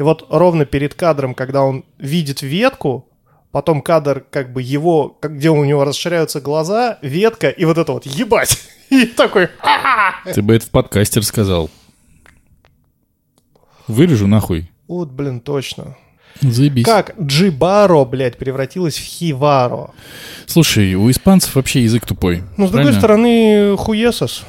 И вот ровно перед кадром, когда он видит ветку, потом кадр как бы его, где у него расширяются глаза, ветка, и вот это вот «ебать!» И такой! Ты бы это в подкасте рассказал. Вырежу нахуй. Вот, блин, точно. Заебись. Как Джибаро, блядь, превратилась в Хиваро. Слушай, у испанцев вообще язык тупой. Но, с другой правильно? стороны, хуесос.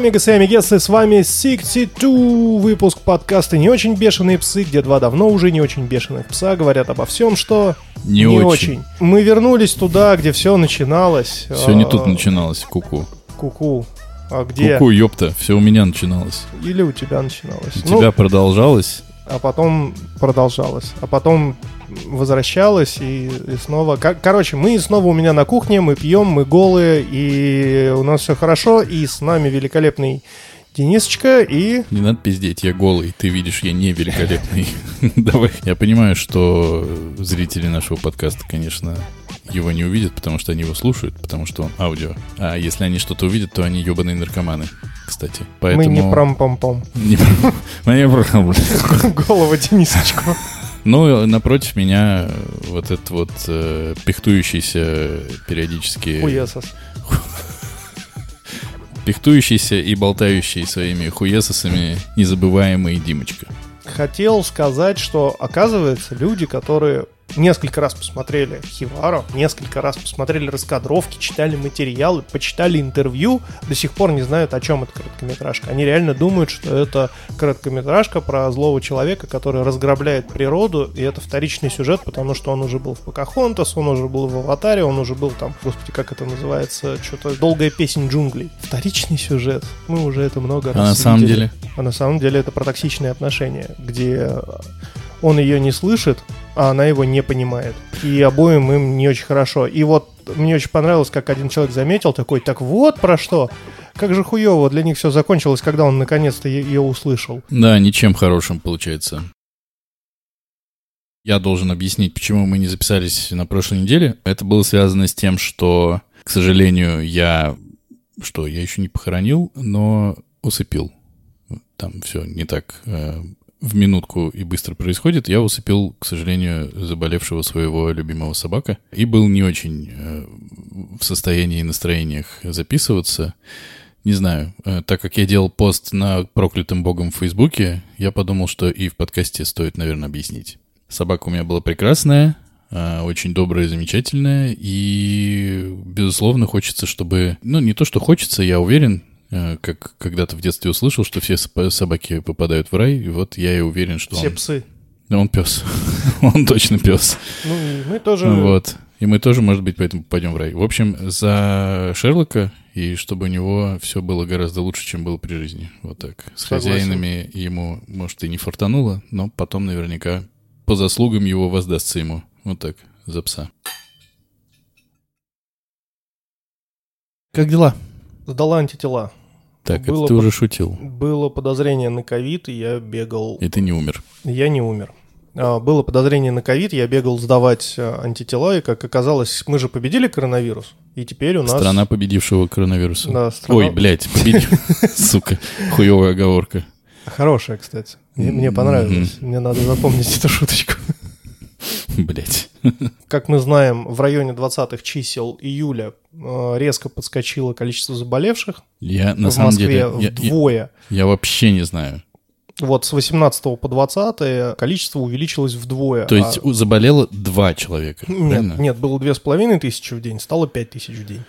Амигос и амигесы, с вами 62 выпуск подкаста «Не очень бешеные псы», где два давно уже не очень бешеных пса говорят обо всем, что Не очень. Мы вернулись туда, где все начиналось. Все не тут А, начиналось, куку. Ку-ку. А где? Куку, ёпта, все у меня начиналось. Или у тебя начиналось? У Ну, тебя продолжалось. А потом продолжалось. А потом возвращалось и, и снова... Кор- Короче, мы снова у меня на кухне, мы пьем, мы голые, и у нас все хорошо, и с нами великолепный Денисочка и... Не надо пиздеть, я голый. Ты видишь, я не великолепный. Давай. Я понимаю, что зрители нашего подкаста, конечно, его не увидят, потому что они его слушают, потому что он аудио. А если они что-то увидят, то они ебаные наркоманы, кстати. Поэтому... Мы не пром-пом-пом. Не про- Голова Денисочку. Ну, напротив меня вот этот вот э, пихтующийся периодически... Хуесос. Пихтующийся и болтающий своими хуесосами незабываемый Димочка. Хотел сказать, что, оказывается, люди, которые несколько раз посмотрели Хиваро, несколько раз посмотрели раскадровки, читали материалы, почитали интервью, до сих пор не знают, о чем эта короткометражка. Они реально думают, что это короткометражка про злого человека, который разграбляет природу, и это вторичный сюжет, потому что он уже был в Покахонтас, он уже был в Аватаре, он уже был там, господи, как это называется, что-то долгая песень джунглей. Вторичный сюжет. Мы уже это много раз А на самом видели. деле? А на самом деле это про токсичные отношения, где он ее не слышит, а она его не понимает. И обоим им не очень хорошо. И вот мне очень понравилось, как один человек заметил, такой, так вот про что. Как же хуево для них все закончилось, когда он наконец-то ее услышал. Да, ничем хорошим получается. Я должен объяснить, почему мы не записались на прошлой неделе. Это было связано с тем, что, к сожалению, я... Что, я еще не похоронил, но усыпил. Там все не так э, в минутку и быстро происходит. Я усыпил, к сожалению, заболевшего своего любимого собака. И был не очень э, в состоянии и настроениях записываться. Не знаю, э, так как я делал пост на проклятым богом в Фейсбуке, я подумал, что и в подкасте стоит, наверное, объяснить. Собака у меня была прекрасная, э, очень добрая, замечательная, и, безусловно, хочется, чтобы... Ну, не то, что хочется, я уверен, как когда-то в детстве услышал, что все соб- собаки попадают в рай, и вот я и уверен, что Все он... псы. Он пес. он точно пес. Ну, мы тоже... Вот. И мы тоже, может быть, поэтому попадем в рай. В общем, за Шерлока, и чтобы у него все было гораздо лучше, чем было при жизни. Вот так. С Согласен. хозяинами ему, может, и не фартануло, но потом наверняка по заслугам его воздастся ему. Вот так, за пса. Как дела? Сдала антитела. Так, Было это ты уже шутил. Было подозрение на ковид, и я бегал... И ты не умер. Я не умер. А, Было подозрение на ковид, я бегал сдавать а, антитела, и, как оказалось, мы же победили коронавирус, и теперь у нас... Страна победившего коронавируса. Да, страна- Ой, блядь, победил. Сука, хуевая оговорка. Хорошая, кстати. Мне понравилось. Мне надо запомнить эту шуточку. Блядь. Как мы знаем, в районе 20-х чисел июля э, резко подскочило количество заболевших Я на в самом Москве деле... я- я- вдвое. Я вообще не знаю. Вот с 18 по 20 количество увеличилось вдвое. То есть А- заболело два человека, Нет, правильно? нет, было две с половиной тысячи в день, стало пять тысяч в день.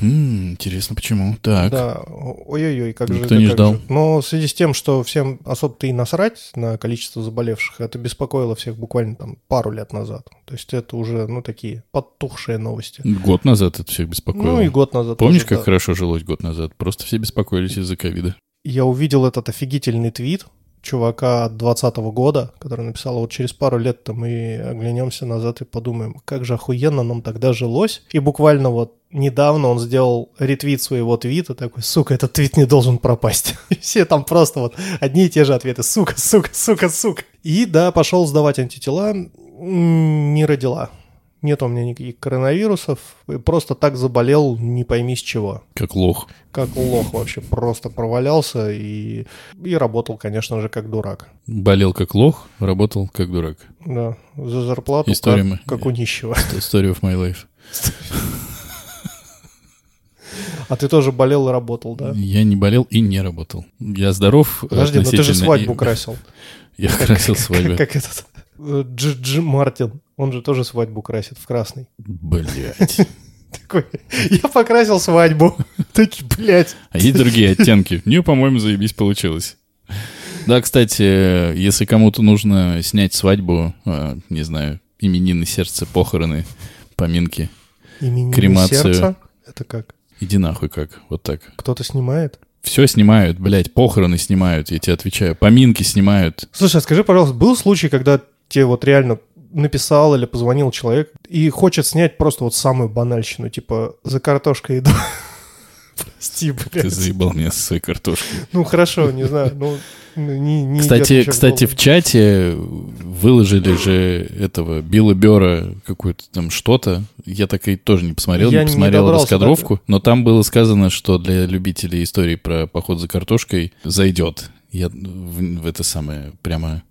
М, интересно, почему? Так. Да, ой-ой-ой, как же Никто не ждал. же. Но в связи с тем, что всем особо-то и насрать на количество заболевших, это беспокоило всех буквально там пару лет назад. То есть это уже, ну, такие подтухшие новости. Год назад это всех беспокоило. Ну и год назад. Помнишь, тоже, как да. хорошо жилось год назад? Просто все беспокоились из-за ковида. Я увидел этот офигительный твит, чувака от 20 года, который написал, вот через пару лет-то мы оглянемся назад и подумаем, как же охуенно нам тогда жилось. И буквально вот недавно он сделал ретвит своего твита, такой, сука, этот твит не должен пропасть. И все там просто вот одни и те же ответы, сука, сука, сука, сука. И да, пошел сдавать антитела, не родила. Нет у меня никаких коронавирусов. Просто так заболел, не пойми с чего. Как лох. Как лох вообще. Просто провалялся и, и работал, конечно же, как дурак. Болел как лох, работал как дурак. Да. За зарплату История как, мы- как у нищего. Story of my life. А ты тоже болел и работал, да? Я не болел и не работал. Я здоров. Подожди, но ты же свадьбу и- красил. Я красил свадьбу. Как, как этот э, Дж, Дж Мартин. Он же тоже свадьбу красит в красный. Блять. Такой, я покрасил свадьбу. Такие, блядь. А есть другие оттенки. Мне, по-моему, заебись получилось. Да, кстати, если кому-то нужно снять свадьбу, э, не знаю, именины, сердце, похороны, поминки, Именины Кремацию. сердца. Это как? иди нахуй как, вот так. Кто-то снимает? Все снимают, блядь, похороны снимают, я тебе отвечаю, поминки снимают. Слушай, а скажи, пожалуйста, был случай, когда тебе вот реально написал или позвонил человек и хочет снять просто вот самую банальщину, типа за картошкой иду. Прости, Ты блядь. заебал меня со своей картошкой. Ну хорошо, не знаю, ну не, не идет Кстати, в кстати, в чате выложили же этого Билла Бера какое-то там что-то. Я так и тоже не посмотрел, Я не не посмотрел добрался раскадровку, но там было сказано, что для любителей истории про поход за картошкой зайдет. Я в, в это самое прямо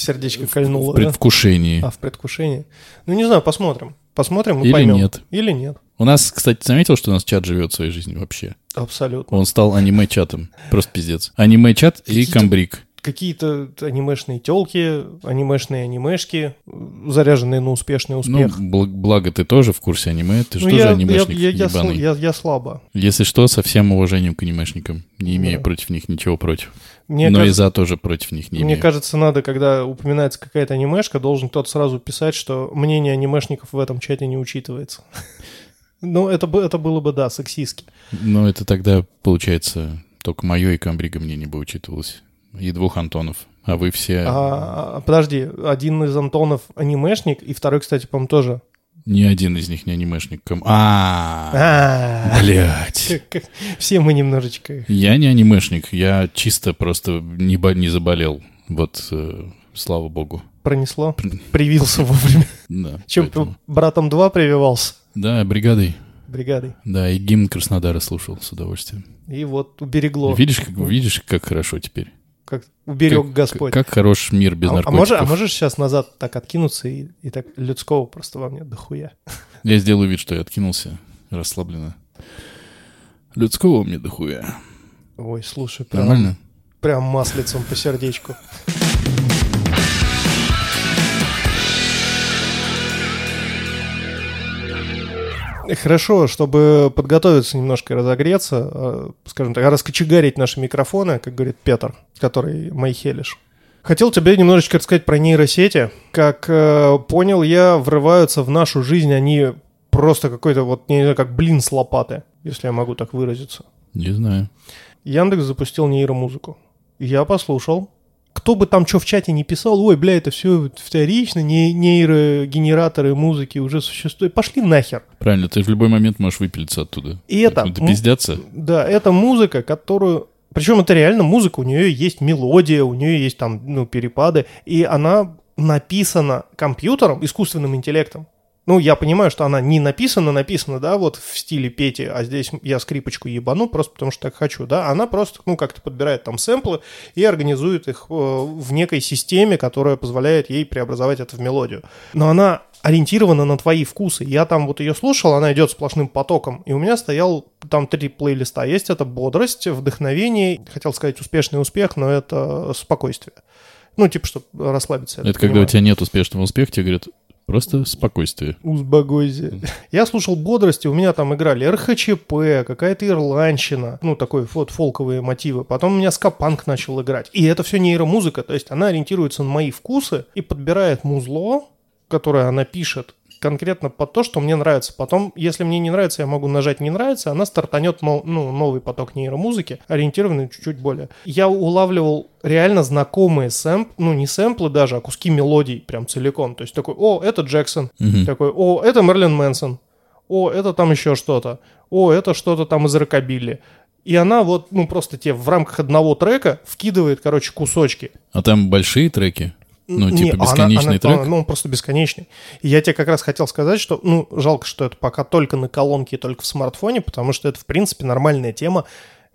в сердечко в кольнуло, да? предвкушении. А, в предвкушении. Ну, не знаю, посмотрим. Посмотрим и Или поймем. нет. Или нет. У нас, кстати, заметил, что у нас чат живет своей жизнью вообще. Абсолютно. Он стал аниме-чатом. Просто пиздец. Аниме-чат и камбрик. Какие-то анимешные телки, анимешные анимешки, заряженные на успешный Ну, успех. бл- благо ты тоже в курсе аниме, ты же Ну, тоже я, анимешник я, я, ебаный. я- я слабо. Если что, со всем уважением к анимешникам. Не имею Да. против них ничего против. Мне, Но и кажется, за тоже против них не мне имею. кажется, надо, когда упоминается какая-то анимешка, должен кто-то сразу писать, что мнение анимешников в этом чате не учитывается. Ну, это, бы- это было бы, да, сексистски. Но это тогда, получается, только мое и камбрига мне не бы учитывалось. И двух Антонов. А вы все... А, а, подожди, один из Антонов анимешник, и второй, кстати, по-моему, тоже. Ни один из них не анимешник. А, А, блядь. Все мы немножечко... Я не анимешник, я чисто просто не, не заболел. Вот, э, слава богу. Пронесло, привился вовремя. Да, Чем поэтому- братом 2 прививался Да, бригадой. бригадой. Да, и гимн Краснодара слушал с удовольствием. И вот уберегло. Видишь, как, видишь, как хорошо теперь? Как уберег Как- Господь. Как, хорош мир без а, а наркотиков. можешь, а можешь сейчас назад так откинуться и, и так людского просто во мне дохуя? Я сделаю вид, что я откинулся расслабленно. Людского мне дохуя. Ой, слушай, прям, Нормально? прям маслицем по сердечку. Хорошо, чтобы подготовиться немножко и разогреться, э, скажем так, раскочегарить наши микрофоны, как говорит Петр, который Майхелиш. Хотел тебе немножечко рассказать про нейросети. Как э, понял я, врываются в нашу жизнь они просто какой-то вот, не знаю, как блин с лопаты, если я могу так выразиться. Не знаю. Яндекс запустил нейромузыку. Я послушал. Кто бы там что в чате не писал, ой, бля, это все вторично, не, нейрогенераторы музыки уже существуют. Пошли нахер. Правильно, ты в любой момент можешь выпилиться оттуда. И это... Пиздятся. Да, это музыка, которую... Причем это реально музыка, у нее есть мелодия, у нее есть там, ну, перепады, и она написана компьютером, искусственным интеллектом. Ну, я понимаю, что она не написана, написана, да, вот в стиле Пети, а здесь я скрипочку ебану просто потому, что так хочу, да. Она просто, ну, как-то подбирает там сэмплы и организует их э, в некой системе, которая позволяет ей преобразовать это в мелодию. Но она ориентирована на твои вкусы. Я там вот ее слушал, она идет сплошным потоком, и у меня стоял там три плейлиста. Есть это бодрость, вдохновение, хотел сказать успешный успех, но это спокойствие. Ну, типа, чтобы расслабиться. Это когда понимаю. у тебя нет успешного успеха, тебе говорят, просто спокойствие. Узбагойзе. Я слушал бодрости, у меня там играли РХЧП, какая-то ирландщина, ну, такой вот фолковые мотивы. Потом у меня скапанк начал играть. И это все нейромузыка, то есть она ориентируется на мои вкусы и подбирает музло, которое она пишет конкретно под то, что мне нравится. Потом, если мне не нравится, я могу нажать «не нравится», она стартанет ну, новый поток нейромузыки, ориентированный чуть-чуть более. Я улавливал реально знакомые сэмп, ну не сэмплы даже, а куски мелодий прям целиком. То есть такой, о, это Джексон, Мгм. такой, о, это Мерлин Мэнсон, о, это там еще что-то, о, это что-то там из рокобили. И она вот, ну просто тебе в рамках одного трека вкидывает, короче, кусочки. А там большие треки? Ну, Не, типа бесконечный она- трек? она- ну, он просто бесконечный. И я тебе как раз хотел сказать, что, ну, жалко, что это пока только на колонке и только в смартфоне, потому что это, в принципе, нормальная тема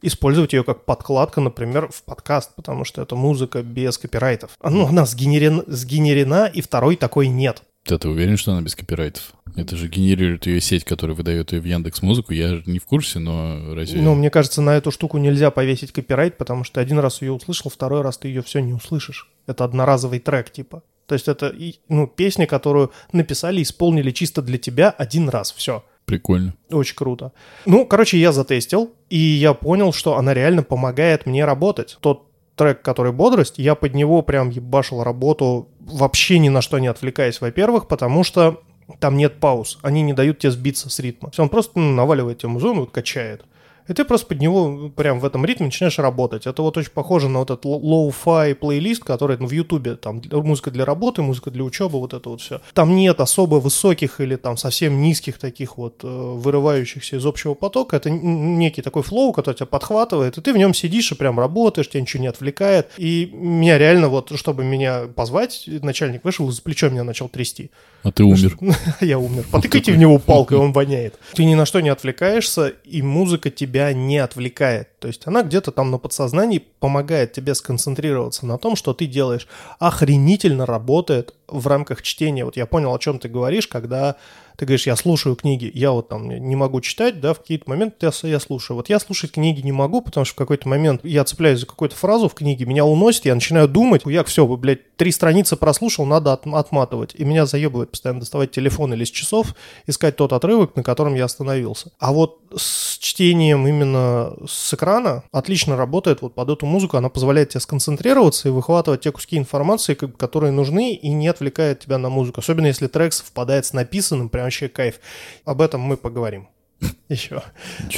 использовать ее как подкладка, например, в подкаст, потому что это музыка без копирайтов. Ну, она сгенерена, сгенерена, и второй такой нет. Да ты уверен, что она без копирайтов? Это же генерирует ее сеть, которая выдает ее в Яндекс Музыку. Я же не в курсе, но разве... Ну, мне кажется, на эту штуку нельзя повесить копирайт, потому что один раз ее услышал, второй раз ты ее все не услышишь. Это одноразовый трек, типа. То есть это ну, песня, которую написали, исполнили чисто для тебя один раз, все. Прикольно. Очень круто. Ну, короче, я затестил, и я понял, что она реально помогает мне работать. Тот трек, который «Бодрость», я под него прям ебашил работу, вообще ни на что не отвлекаясь, во-первых, потому что там нет пауз, они не дают тебе сбиться с ритма. Он просто ну, наваливает тебе музон, вот качает. И ты просто под него прям в этом ритме начинаешь работать. Это вот очень похоже на вот этот lo- lo-fi плейлист, который ну, в Ютубе, там музыка для работы, музыка для учебы, вот это вот все. Там нет особо высоких или там совсем низких таких вот э, вырывающихся из общего потока. Это некий такой flow, который тебя подхватывает, и ты в нем сидишь и прям работаешь, тебя ничего не отвлекает. И меня реально вот, чтобы меня позвать, начальник вышел, за плечо меня начал трясти. А ты умер. Я умер. Потыкайте в него палкой, он воняет. Ты ни на что не отвлекаешься, и музыка тебя не отвлекает. То есть она где-то там на подсознании помогает тебе сконцентрироваться на том, что ты делаешь. Охренительно работает в рамках чтения. Вот я понял, о чем ты говоришь, когда ты говоришь, я слушаю книги, я вот там не могу читать, да, в какие-то моменты я, я слушаю. Вот я слушать книги не могу, потому что в какой-то момент я цепляюсь за какую-то фразу в книге, меня уносит, я начинаю думать, я все, блядь, три страницы прослушал, надо от- отматывать. И меня заебывает постоянно доставать телефон или с часов, искать тот отрывок, на котором я остановился. А вот с чтением именно с экрана отлично работает вот под эту музыку, она позволяет тебе сконцентрироваться и выхватывать те куски информации, которые нужны, и не отвлекает тебя на музыку. Особенно если трек совпадает с написанным, прям вообще кайф. Об этом мы поговорим. Еще.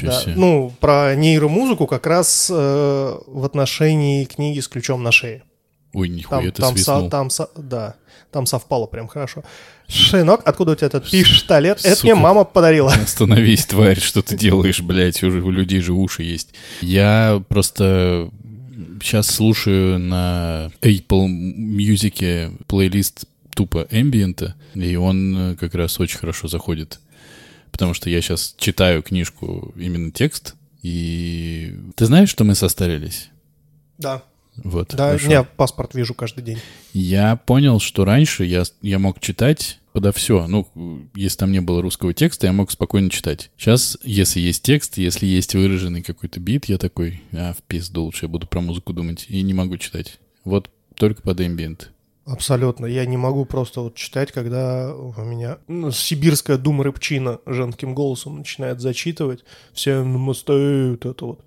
Да. Ну, про нейромузыку как раз э, в отношении книги с ключом на шее. Ой, Там, нихуя там, со- свистнул. там, со- да, там совпало прям хорошо. Шинок, откуда у тебя этот пиштолет? Это Сука. мне мама подарила. Остановись, тварь, что ты делаешь, блядь, уже у людей же уши есть. Я просто сейчас слушаю на Apple Music плейлист тупо эмбиента, и он э, как раз очень хорошо заходит. Потому что я сейчас читаю книжку, именно текст, и... Ты знаешь, что мы состарились? Да, Вот, да, хорошо. я паспорт вижу каждый день. Я понял, что раньше я, я мог читать подо все. Ну, если там не было русского текста, я мог спокойно читать. Сейчас, если есть текст, если есть выраженный какой-то бит, я такой, а, в пизду, лучше я буду про музыку думать. И не могу читать. Вот только под эмбиент. Абсолютно. Я не могу просто вот читать, когда у меня ну, сибирская дума рыбчина женским голосом начинает зачитывать. Все вот это вот.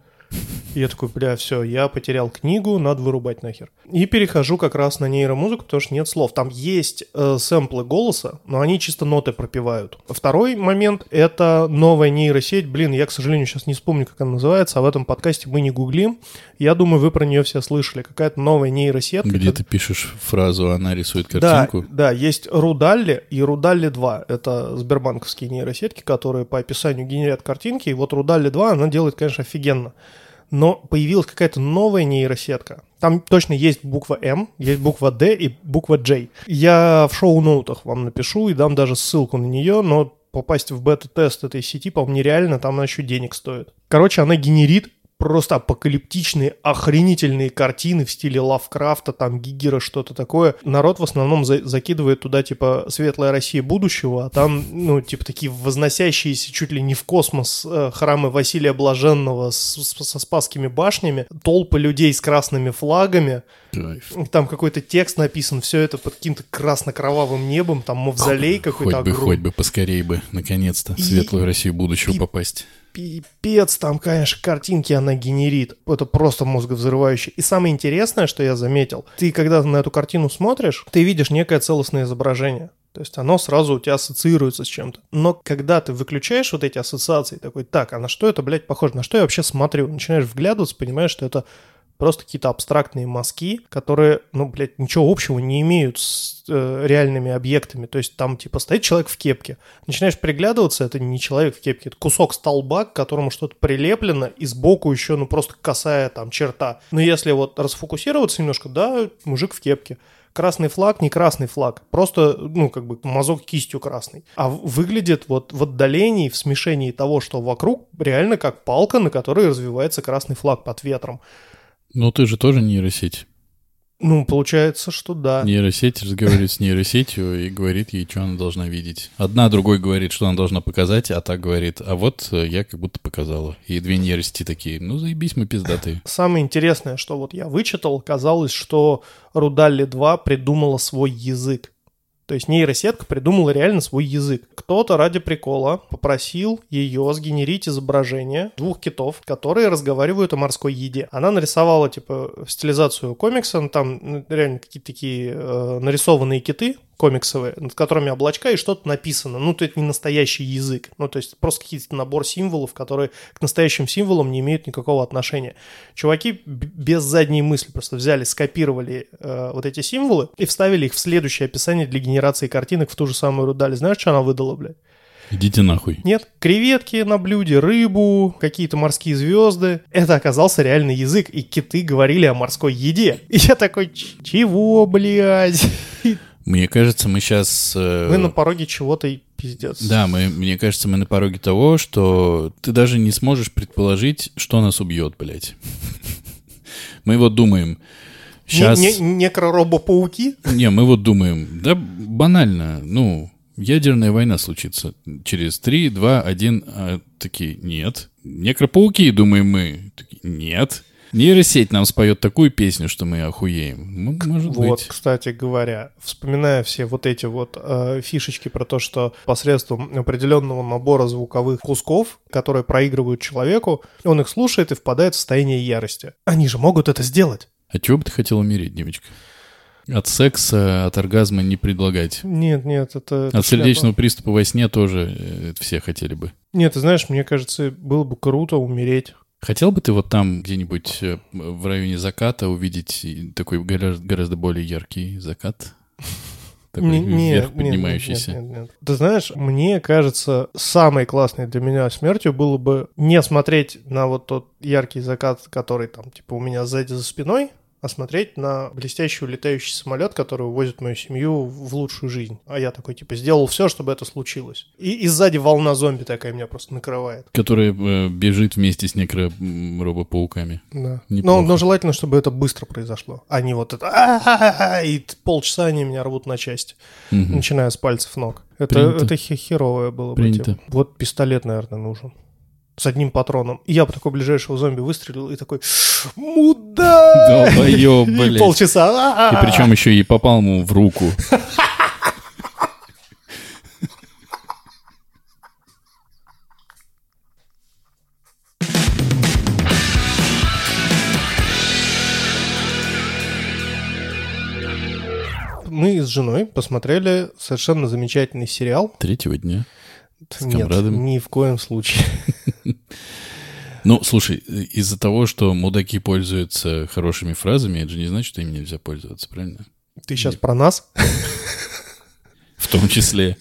И я такой, бля, все, я потерял книгу, надо вырубать нахер. И перехожу как раз на нейромузыку, потому что нет слов. Там есть э, сэмплы голоса, но они чисто ноты пропивают. Второй момент — это новая нейросеть. Блин, я, к сожалению, сейчас не вспомню, как она называется, а в этом подкасте мы не гуглим. Я думаю, вы про нее все слышали. Какая-то новая нейросетка. Где ты пишешь фразу, она рисует Да, картинку. да, есть Рудалли и Рудалли 2. Это сбербанковские нейросетки, которые по описанию генерят картинки. И вот Рудалли 2, она делает, конечно, офигенно. Но появилась какая-то новая нейросетка. Там точно есть буква М, есть буква Д и буква J. Я в шоу-ноутах вам напишу и дам даже ссылку на нее, но попасть в бета-тест этой сети, по-моему, нереально, там она еще денег стоит. Короче, она генерит просто апокалиптичные, охренительные картины в стиле Лавкрафта, там Гигера, что-то такое. Народ в основном за- закидывает туда, типа, «Светлая Россия будущего», а там, ну, типа, такие возносящиеся чуть ли не в космос э, храмы Василия Блаженного с- с- со спасскими башнями, толпы людей с красными флагами, Кайф. там какой-то текст написан, все это под каким-то красно-кровавым небом, там мавзолей какой-то бы, огромный. хоть бы, поскорей бы, наконец-то, в светлую Россию будущего и- попасть. Пипец, там, конечно, картинки она генерит. Это просто мозговзрывающе. И самое интересное, что я заметил, ты когда на эту картину смотришь, ты видишь некое целостное изображение. То есть оно сразу у тебя ассоциируется с чем-то. Но когда ты выключаешь вот эти ассоциации, такой, так, а на что это, блядь, похоже? На что я вообще смотрю? Начинаешь вглядываться, понимаешь, что это просто какие-то абстрактные мазки, которые, ну, блядь, ничего общего не имеют с э, реальными объектами. То есть там, типа, стоит человек в кепке. Начинаешь приглядываться, это не человек в кепке, это кусок столба, к которому что-то прилеплено, и сбоку еще, ну, просто косая там черта. Но если вот расфокусироваться немножко, да, мужик в кепке красный флаг, не красный флаг, просто, ну, как бы мазок кистью красный. А выглядит вот в отдалении, в смешении того, что вокруг, реально как палка, на которой развивается красный флаг под ветром. Но ты же тоже нейросеть. Ну, получается, что да. Нейросеть разговаривает с нейросетью и говорит ей, что она должна видеть. Одна другой говорит, что она должна показать, а та говорит, а вот э, я как будто показала. И две нейросети такие, ну заебись мы пиздатые. Самое интересное, что вот я вычитал, казалось, что Рудалли 2 придумала свой язык. То есть нейросетка придумала реально свой язык. Кто-то ради прикола попросил ее сгенерить изображение двух китов, которые разговаривают о морской еде. Она нарисовала, типа, стилизацию комикса, ну, там ну, реально какие-то такие э, нарисованные киты, комиксовые, над которыми облачка и что-то написано. Ну, то это не настоящий язык. Ну, то есть просто какие-то набор символов, которые к настоящим символам не имеют никакого отношения. Чуваки без задней мысли просто взяли, скопировали э, вот эти символы и вставили их в следующее описание для генерации картинок в ту же самую Рудали. Знаешь, что она выдала, блядь? Идите нахуй. Нет, креветки на блюде, рыбу, какие-то морские звезды. Это оказался реальный язык, и киты говорили о морской еде. И я такой, чего, блядь? Мне кажется, мы сейчас... Э... Мы на пороге чего-то и пиздец. Да, мы, мне кажется, мы на пороге того, что ты даже не сможешь предположить, что нас убьет, блядь. Мы вот думаем, сейчас... Не, не, некроробопауки? Не, мы вот думаем, да банально, ну, ядерная война случится через 3, 2, 1, а такие, нет. Некропауки, думаем мы, такие, нет. Нейросеть нам споет такую песню, что мы охуеем. Ну, может вот, быть. кстати говоря, вспоминая все вот эти вот э, фишечки про то, что посредством определенного набора звуковых кусков, которые проигрывают человеку, он их слушает и впадает в состояние ярости. Они же могут это сделать. А чего бы ты хотел умереть, девочка? От секса, от оргазма не предлагать. Нет, нет, это... это от сердечного приступа во сне тоже э, все хотели бы. Нет, ты знаешь, мне кажется, было бы круто умереть Хотел бы ты вот там где-нибудь э, в районе заката увидеть такой гораздо, более яркий закат? Такой не, вверх поднимающийся. Нет, нет, нет, Ты знаешь, мне кажется, самой классной для меня смертью было бы не смотреть на вот тот яркий закат, который там, типа, у меня сзади за спиной, а смотреть на блестящий улетающий самолет, который увозит мою семью в лучшую жизнь. А я такой, типа, сделал все, чтобы это случилось. И, и сзади волна зомби такая меня просто накрывает. Которая э, бежит вместе с некро-робопауками. Да. Но, но желательно, чтобы это быстро произошло, а не вот это и полчаса они меня рвут на части, угу. начиная с пальцев ног. Это, это херовое было бы. Типа. Вот пистолет, наверное, нужен с одним патроном. И я по такой ближайшего зомби выстрелил и такой, мудак! Долбоёб, блядь. полчаса. И причем еще и попал ему в руку. Мы с женой посмотрели совершенно замечательный сериал. Третьего дня. С Нет, ни в коем случае. Ну, слушай, из-за того, что мудаки пользуются хорошими фразами, это же не значит, что им нельзя пользоваться, правильно? Ты сейчас про нас? В том числе.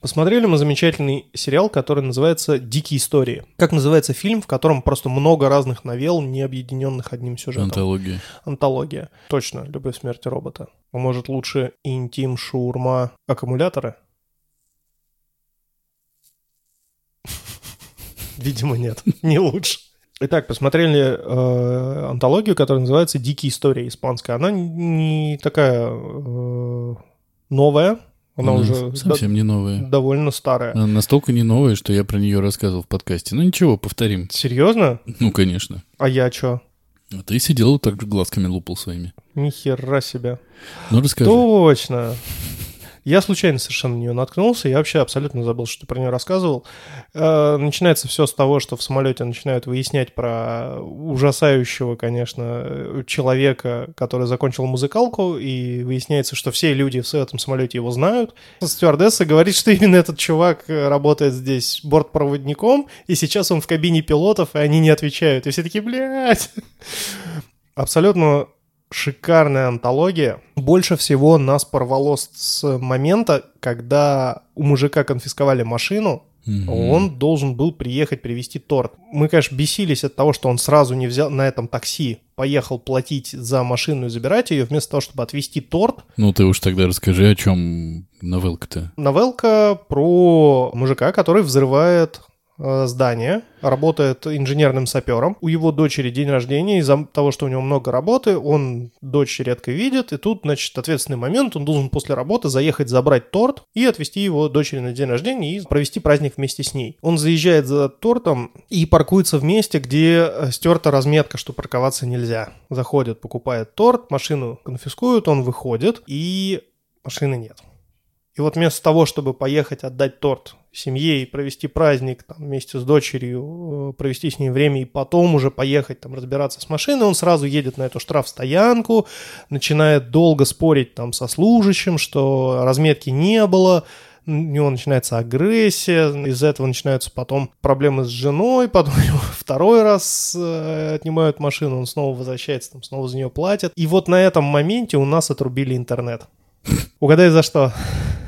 Посмотрели мы замечательный сериал, который называется «Дикие истории». Как называется фильм, в котором просто много разных новелл, не объединенных одним сюжетом. Антология. Антология. Точно, «Любовь смерти робота». Может, лучше «Интим, шаурма, аккумуляторы»? Видимо, нет, не лучше. Итак, посмотрели э, антологию, которая называется «Дикие истории» испанская. Она не такая э, новая, она, она уже совсем не новая. Довольно старая. Она настолько не новая, что я про нее рассказывал в подкасте. Ну ничего, повторим. Серьезно? Ну, конечно. А я что? А ты сидел так же глазками лупал своими. Ни хера себе. Ну, расскажи. Точно. Я случайно совершенно на нее наткнулся, я вообще абсолютно забыл, что ты про нее рассказывал. Э, начинается все с того, что в самолете начинают выяснять про ужасающего, конечно, человека, который закончил музыкалку, и выясняется, что все люди в этом самолете его знают. Стюардесса говорит, что именно этот чувак работает здесь бортпроводником, и сейчас он в кабине пилотов, и они не отвечают. И все такие, блядь. Абсолютно шикарная антология. Больше всего нас порвало с момента, когда у мужика конфисковали машину, Mm-hmm. Он должен был приехать привезти торт. Мы, конечно, бесились от того, что он сразу не взял на этом такси, поехал платить за машину и забирать ее, вместо того, чтобы отвезти торт. Ну, ты уж тогда расскажи, о чем новелка-то. Новелка про мужика, который взрывает здание, работает инженерным сапером. У его дочери день рождения, из-за того, что у него много работы, он дочь редко видит, и тут, значит, ответственный момент, он должен после работы заехать забрать торт и отвезти его дочери на день рождения и провести праздник вместе с ней. Он заезжает за тортом и паркуется в месте, где э, стерта разметка, что парковаться нельзя. Заходит, покупает торт, машину конфискуют, он выходит, и машины нет. И вот вместо того, чтобы поехать отдать торт семье и провести праздник там, вместе с дочерью, э, провести с ней время и потом уже поехать там разбираться с машиной, он сразу едет на эту штрафстоянку, начинает долго спорить там со служащим, что разметки не было, у него начинается агрессия, из-за этого начинаются потом проблемы с женой, потом его второй раз э, отнимают машину, он снова возвращается, там снова за нее платят. И вот на этом моменте у нас отрубили интернет. Угадай за что?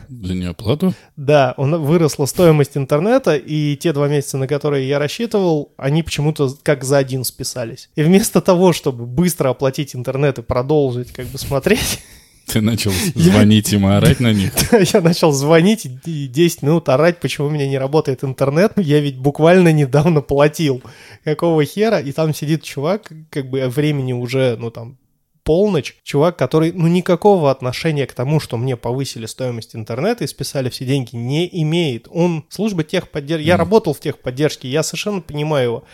За неоплату? Да, он, выросла стоимость интернета, и те два месяца, на которые я рассчитывал, они почему-то как за один списались. И вместо того, чтобы быстро оплатить интернет и продолжить как бы смотреть... Ты начал звонить им и орать на них? Я начал звонить и 10 минут орать, почему у меня не работает интернет. Я ведь буквально недавно платил. Какого хера? И там сидит чувак, как бы времени уже, ну там, полночь, чувак, который, ну, никакого отношения к тому, что мне повысили стоимость интернета и списали все деньги, не имеет. Он служба техподдержки. Mm. Я работал в техподдержке, я совершенно понимаю его.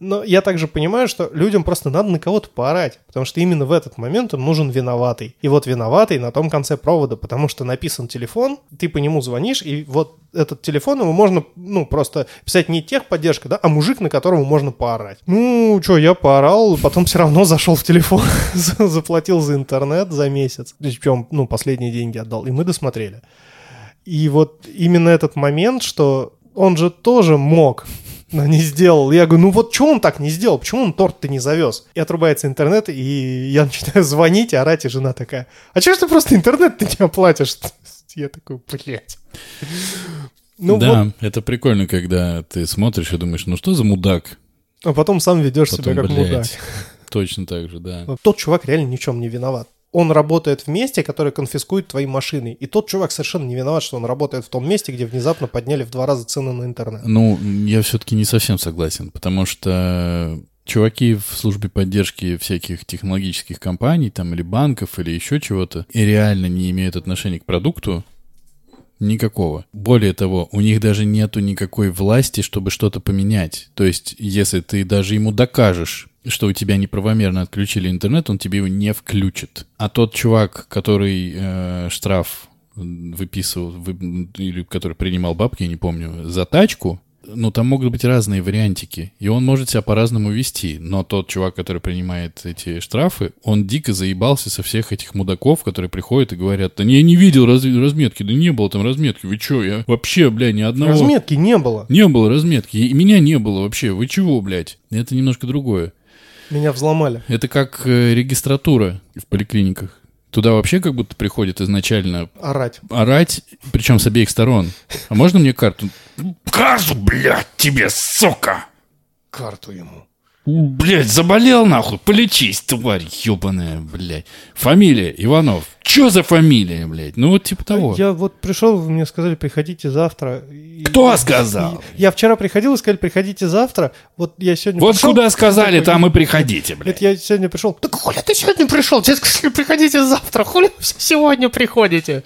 Но я также понимаю, что людям просто надо на кого-то поорать, потому что именно в этот момент им нужен виноватый. И вот виноватый на том конце провода, потому что написан телефон, ты по нему звонишь, и вот этот телефон его можно, ну, просто писать не техподдержка, да, а мужик, на которого можно поорать. Ну, что, я поорал, потом все равно зашел в телефон, заплатил за интернет за месяц, причем, ну, последние деньги отдал, и мы досмотрели. И вот именно этот момент, что он же тоже мог но не сделал. Я говорю, ну вот что он так не сделал? Почему он торт-то не завез? И отрубается интернет, и я начинаю звонить, орать, и жена такая, а чего ж ты просто интернет ты не оплатишь? Я такой, блядь. Ну, да, вот. это прикольно, когда ты смотришь и думаешь, ну что за мудак? А потом сам ведешь потом, себя как блядь, мудак. Точно так же, да. Тот чувак реально ни в чем не виноват он работает в месте, которое конфискует твои машины. И тот чувак совершенно не виноват, что он работает в том месте, где внезапно подняли в два раза цены на интернет. Ну, я все-таки не совсем согласен, потому что чуваки в службе поддержки всяких технологических компаний, там, или банков, или еще чего-то, и реально не имеют отношения к продукту, Никакого. Более того, у них даже нету никакой власти, чтобы что-то поменять. То есть, если ты даже ему докажешь, что у тебя неправомерно отключили интернет, он тебе его не включит. А тот чувак, который э, штраф выписывал, вы, или который принимал бабки, я не помню, за тачку, ну, там могут быть разные вариантики, и он может себя по-разному вести, но тот чувак, который принимает эти штрафы, он дико заебался со всех этих мудаков, которые приходят и говорят, да я не видел раз разметки, да не было там разметки, вы чё, я вообще, бля, ни одного... Разметки не было. Не было разметки, и меня не было вообще, вы чего, блядь? Это немножко другое. Меня взломали. Это как э, регистратура в поликлиниках. Туда вообще как будто приходит изначально... Орать. Орать, причем с обеих сторон. А можно мне карту? Карту, блядь, тебе, сука! Карту ему. Блядь, заболел нахуй, полечись, тварь ебаная, блядь. Фамилия Иванов. Чё за фамилия, блядь? Ну вот типа того. Я вот пришел, вы мне сказали, приходите завтра. Кто и, сказал? И, я вчера приходил и сказали, приходите завтра. Вот я сегодня Вот пришел, куда сказали, такой, там и приходите, блядь. Это я сегодня пришел. Так хули ты сегодня пришел? Тебе сказали, приходите завтра. Хули сегодня приходите?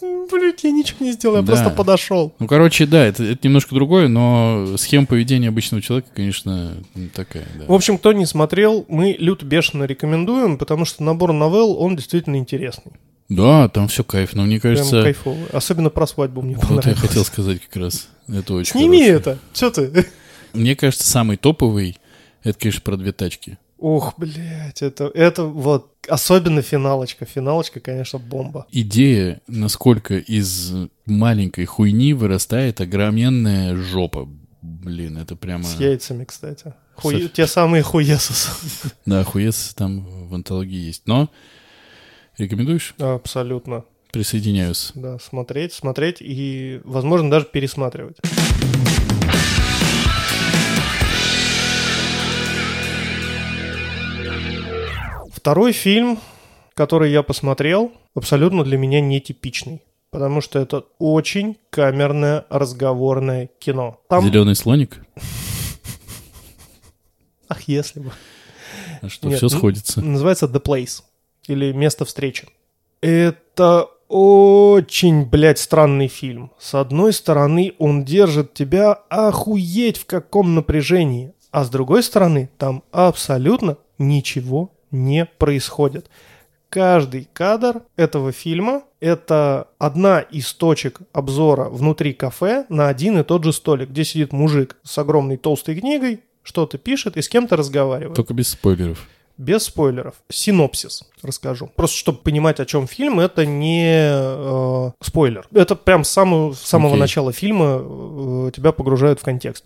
Блядь, я ничего не сделал, я да. просто подошел. Ну, короче, да, это, это немножко другое, но схема поведения обычного человека, конечно, такая, да. В общем, кто не смотрел, мы люто бешено рекомендуем, потому что набор новелл, он действительно интересный. Да, там все кайф, но мне Прям кажется... кайфово. Особенно про свадьбу мне Вот я понравилось. хотел сказать как раз. Это очень Сними хорошо. это. Че ты? Мне кажется, самый топовый, это, конечно, про две тачки. Ох, блядь, это, это вот, особенно финалочка. Финалочка, конечно, бомба. Идея, насколько из маленькой хуйни вырастает огроменная жопа. Блин, это прямо... С яйцами, кстати. Хуе- Кстати. Те самые хуесосы. Да, хуес там в антологии есть. Но рекомендуешь? Абсолютно. Присоединяюсь. Да, смотреть, смотреть и, возможно, даже пересматривать. Второй фильм, который я посмотрел, абсолютно для меня нетипичный. Потому что это очень камерное разговорное кино. Там... Зеленый слоник? Ах, если бы. А что, Нет, все сходится? Называется The Place. Или Место встречи. Это очень, блядь, странный фильм. С одной стороны, он держит тебя охуеть в каком напряжении. А с другой стороны, там абсолютно ничего не происходит. Каждый кадр этого фильма – это одна из точек обзора внутри кафе на один и тот же столик, где сидит мужик с огромной толстой книгой, что-то пишет и с кем-то разговаривает. Только без спойлеров. Без спойлеров. Синопсис расскажу. Просто чтобы понимать, о чем фильм, это не э, спойлер. Это прям с самого, с самого Окей. начала фильма э, тебя погружают в контекст.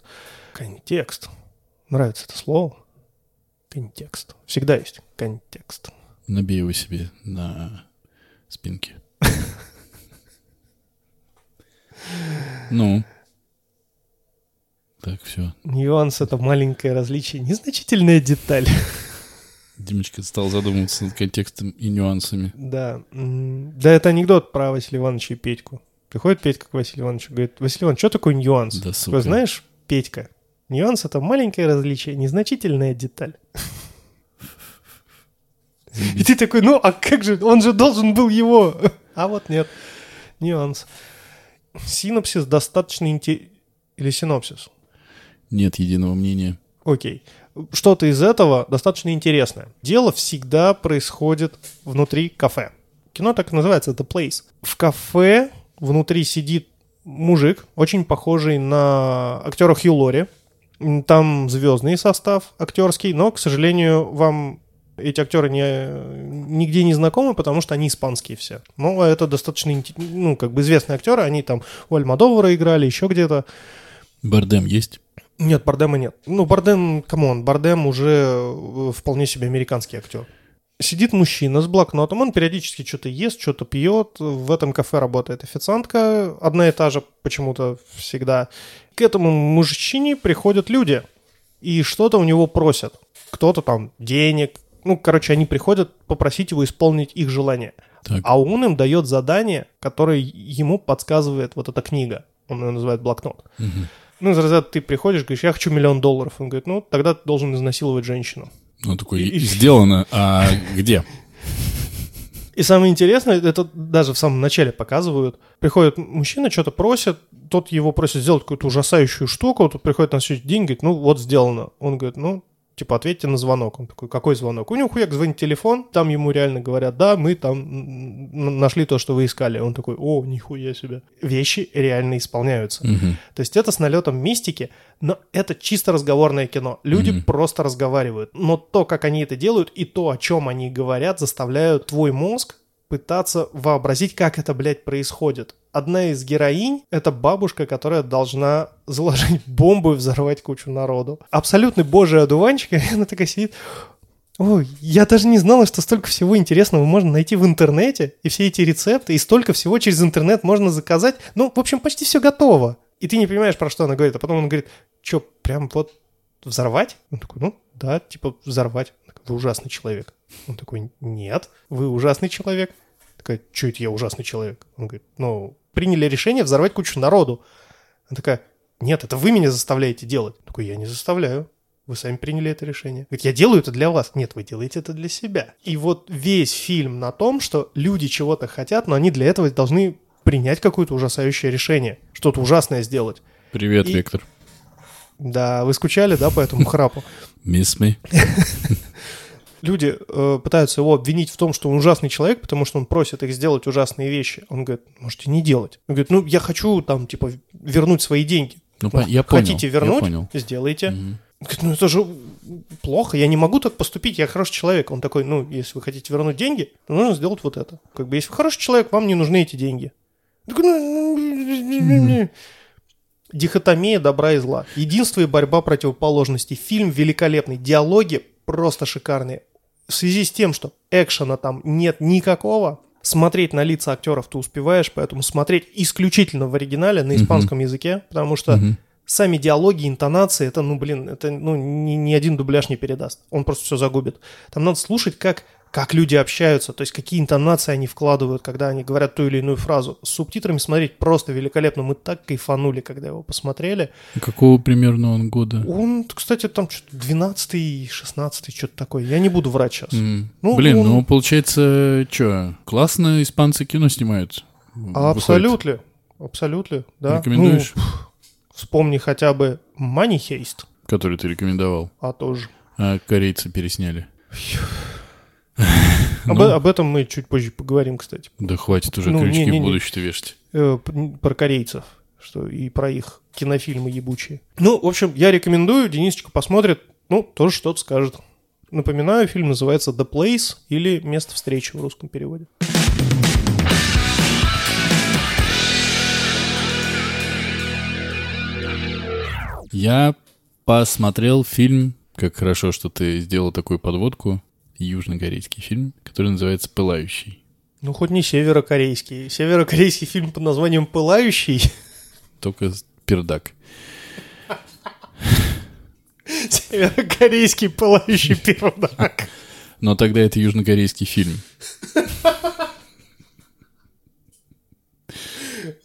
Контекст. Нравится это слово? Контекст. Всегда есть контекст. Набей его себе на спинке. Ну. Так, все. Нюанс — это маленькое различие, незначительная деталь. Димочка стал задумываться над контекстом и нюансами. Да. Да, это анекдот про Василия Ивановича и Петьку. Приходит Петька к Василию Ивановичу говорит, Василий Иванович, что такое нюанс? Да, Такой, сука. знаешь, Петька, нюанс — это маленькое различие, незначительная деталь. И ты такой, ну а как же, он же должен был его. А вот нет, нюанс. Синопсис достаточно интересный. Или синопсис? Нет единого мнения. Окей. Что-то из этого достаточно интересное. Дело всегда происходит внутри кафе. Кино так и называется, The Place. В кафе внутри сидит мужик, очень похожий на актера Хью Лори. Там звездный состав актерский, но, к сожалению, вам эти актеры не, нигде не знакомы, потому что они испанские все. Но это достаточно, ну, как бы известные актеры, они там у Альмадовара играли, еще где-то. Бардем есть? Нет, Бардема нет. Ну, Бардем, come on, Бардем уже э, вполне себе американский актер. Сидит мужчина с блокнотом, он периодически что-то ест, что-то пьет. В этом кафе работает официантка, одна и та же почему-то всегда. К этому мужчине приходят люди и что-то у него просят. Кто-то там денег. Ну, короче, они приходят попросить его исполнить их желание. Так. А он им дает задание, которое ему подсказывает вот эта книга. Он ее называет блокнот. Мгм. Ну, из разряда ты приходишь, говоришь, я хочу миллион долларов. Он говорит, ну, тогда ты должен изнасиловать женщину. Ну, такой, И- сделано, а где? И самое интересное, это даже в самом начале показывают. Приходит мужчина, что-то просит, тот его просит сделать какую-то ужасающую штуку, тут приходит на счет деньги, говорит, ну, вот сделано. Он говорит, ну, типа, ответьте на звонок. Он такой, какой звонок? У него хуяк звонит телефон, там ему реально говорят, да, мы там нашли то, что вы искали. Он такой, о, нихуя себе. Вещи реально исполняются. Мгм. То есть это с налетом мистики, но это чисто разговорное кино. Люди Мгм. просто разговаривают. Но то, как они это делают, и то, о чем они говорят, заставляют твой мозг пытаться вообразить, как это, блядь, происходит. Одна из героинь — это бабушка, которая должна заложить бомбу и взорвать кучу народу. Абсолютный божий одуванчик, и она такая сидит... Ой, я даже не знала, что столько всего интересного можно найти в интернете, и все эти рецепты, и столько всего через интернет можно заказать. Ну, в общем, почти все готово. И ты не понимаешь, про что она говорит. А потом он говорит, что, прям вот взорвать? Он такой, ну, да, типа взорвать. Вы ужасный человек. Он такой, нет, вы ужасный человек. Такая, что это я ужасный человек? Он говорит, ну, приняли решение взорвать кучу народу. Она такая, нет, это вы меня заставляете делать. Он такой, я не заставляю. Вы сами приняли это решение. Говорит, я делаю это для вас. Нет, вы делаете это для себя. И вот весь фильм на том, что люди чего-то хотят, но они для этого должны принять какое-то ужасающее решение. Что-то ужасное сделать. Привет, И- Виктор. Да, вы скучали, да, по этому храпу? Miss me. люди э, пытаются его обвинить в том, что он ужасный человек, потому что он просит их сделать ужасные вещи. Он говорит, можете не делать. Он говорит, ну, я хочу там, типа, вернуть свои деньги. Ну, по- я понял, Хотите я вернуть? понял. Сделайте. Мгм. Он говорит, ну это же плохо, я не могу так поступить, я хороший человек. Он такой, ну, если вы хотите вернуть деньги, то нужно сделать вот это. Как бы, если вы хороший человек, вам не нужны эти деньги. Он такой, «Ну, Дихотомия добра и зла. Единство и борьба противоположностей. Фильм великолепный. Диалоги просто шикарные. В связи с тем, что экшена там нет никакого, смотреть на лица актеров ты успеваешь, поэтому смотреть исключительно в оригинале на испанском языке, потому что Мгм. сами диалоги, интонации, это, ну, блин, это, ну, ни, ни один дубляж не передаст. Он просто все загубит. Там надо слушать, как, как люди общаются, то есть какие интонации они вкладывают, когда они говорят ту или иную фразу. С субтитрами смотреть просто великолепно. Мы так кайфанули, когда его посмотрели. Какого примерно он года? Он, кстати, там что-то 12 16 что-то такое. Я не буду врать сейчас. М. Ну, Блин, он- ну получается, что, классно испанцы кино снимают. Абсолютно. Абсолютно, да. Рекомендуешь? Ну, вспомни хотя бы Money Heist, Который ты рекомендовал. а тоже. А корейцы пересняли. Об, Ну. об этом мы чуть позже поговорим, кстати. Да хватит уже Ну, крючки не-не-не. в будущее вешать. Э, про корейцев, что и про их кинофильмы ебучие. Ну, в общем, я рекомендую, Денисочка посмотрит, ну, тоже что-то скажет. Напоминаю, фильм называется The Place или Место встречи в русском переводе. Я посмотрел фильм, как хорошо, что ты сделал такую подводку, южнокорейский фильм, который называется «Пылающий». Ну, хоть не северокорейский. Северокорейский фильм под названием «Пылающий». Только пердак. Северокорейский пылающий пердак. Но тогда это южнокорейский фильм.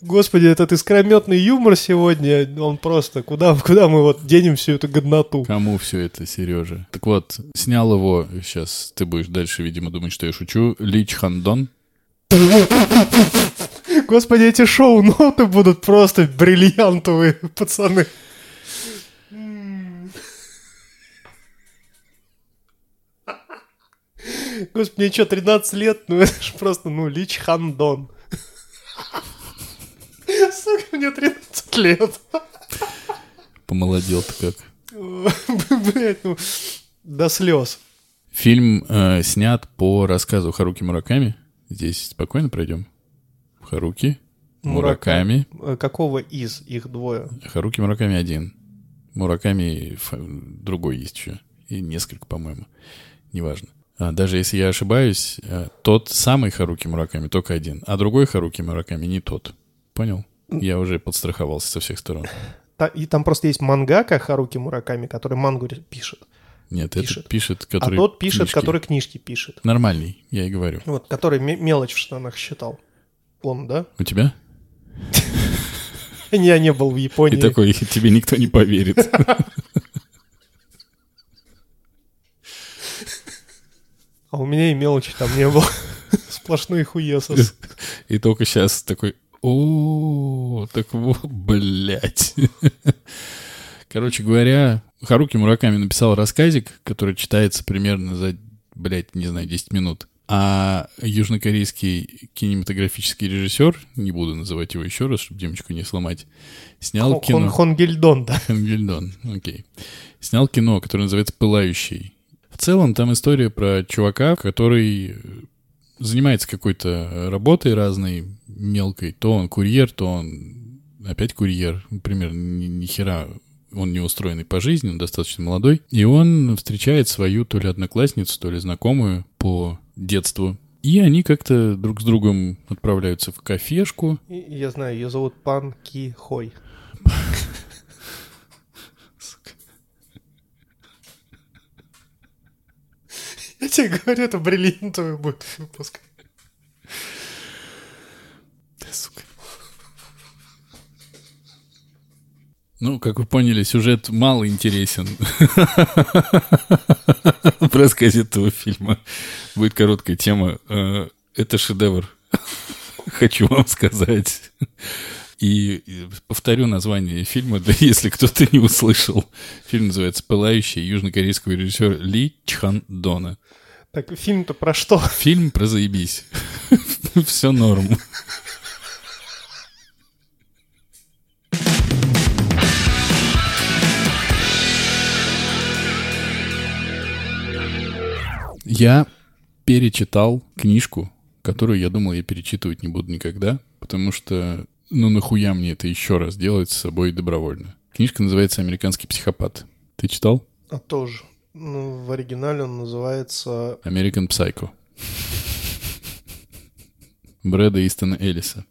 Господи, этот искрометный юмор сегодня, он просто... Куда, куда мы вот денем всю эту годноту? Кому все это, Сережа? Так вот, снял его, сейчас ты будешь дальше, видимо, думать, что я шучу, Ли Чхандон. Господи, эти шоу-ноты будут просто бриллиантовые, пацаны. Господи, мне что, 13 лет? Ну это ж просто, ну, Лич Хандон. Сука, мне 13 лет. Помолодел ты как. Блять, ну, до слез. Фильм э, снят по рассказу Харуки Мураками. Здесь спокойно пройдем. Харуки Мураками. Э, Какого из их двое? Харуки Мураками один. Мураками другой есть еще. И несколько, по-моему. Неважно. А, даже если я ошибаюсь, э, тот самый Харуки Мураками только один, а другой Харуки Мураками не тот. Понял? Я уже подстраховался со всех сторон. И там просто есть мангака Харуки Мураками, который мангу пишет. Нет, Пишет. это пишет, А который тот пишет, книжки. который книжки пишет. Нормальный, я и говорю. Вот, который ме- мелочь в штанах считал. Он, да? У тебя? Я не был в И Японии. такой, тебе никто не поверит. А у меня и мелочи там не было. Сплошной хуесос. И только сейчас такой, о, так вот, блядь. Короче говоря, Харуки Мураками написал рассказик, который читается примерно за, блядь, не знаю, 10 минут. А южнокорейский кинематографический режиссер, не буду называть его еще раз, чтобы демочку не сломать, снял Хон- кино... Хонгельдон, да. Хангельдон, окей. Снял кино, которое называется «Пылающий». В целом там история про чувака, который занимается какой-то работой разной, мелкой. То он курьер, то он опять курьер. Например, ни, ни хера он не устроенный по жизни, он достаточно молодой. И он встречает свою то ли одноклассницу, то ли знакомую по детству. И они как-то друг с другом отправляются в кафешку. Я знаю, ее зовут Пан Ки Хой. Я тебе говорю, это бриллиантовый будет выпуск. Да, сука. Ну, как вы поняли, сюжет мало интересен в рассказе этого фильма. Будет короткая тема. Э, Это шедевр, хочу вам сказать. И повторю название фильма, да если кто-то не услышал. Фильм называется «Пылающий» южнокорейского режиссера Ли Чхан Дона. Так, фильм-то про что? Фильм про заебись. Все норм. Я перечитал книжку, которую я думал, я перечитывать не буду никогда, потому что, ну нахуя мне это еще раз делать с собой добровольно. Книжка называется «Американский психопат». Ты читал? А тоже. Ну, в оригинале он называется... American Psycho. Брэда Истона Эллиса.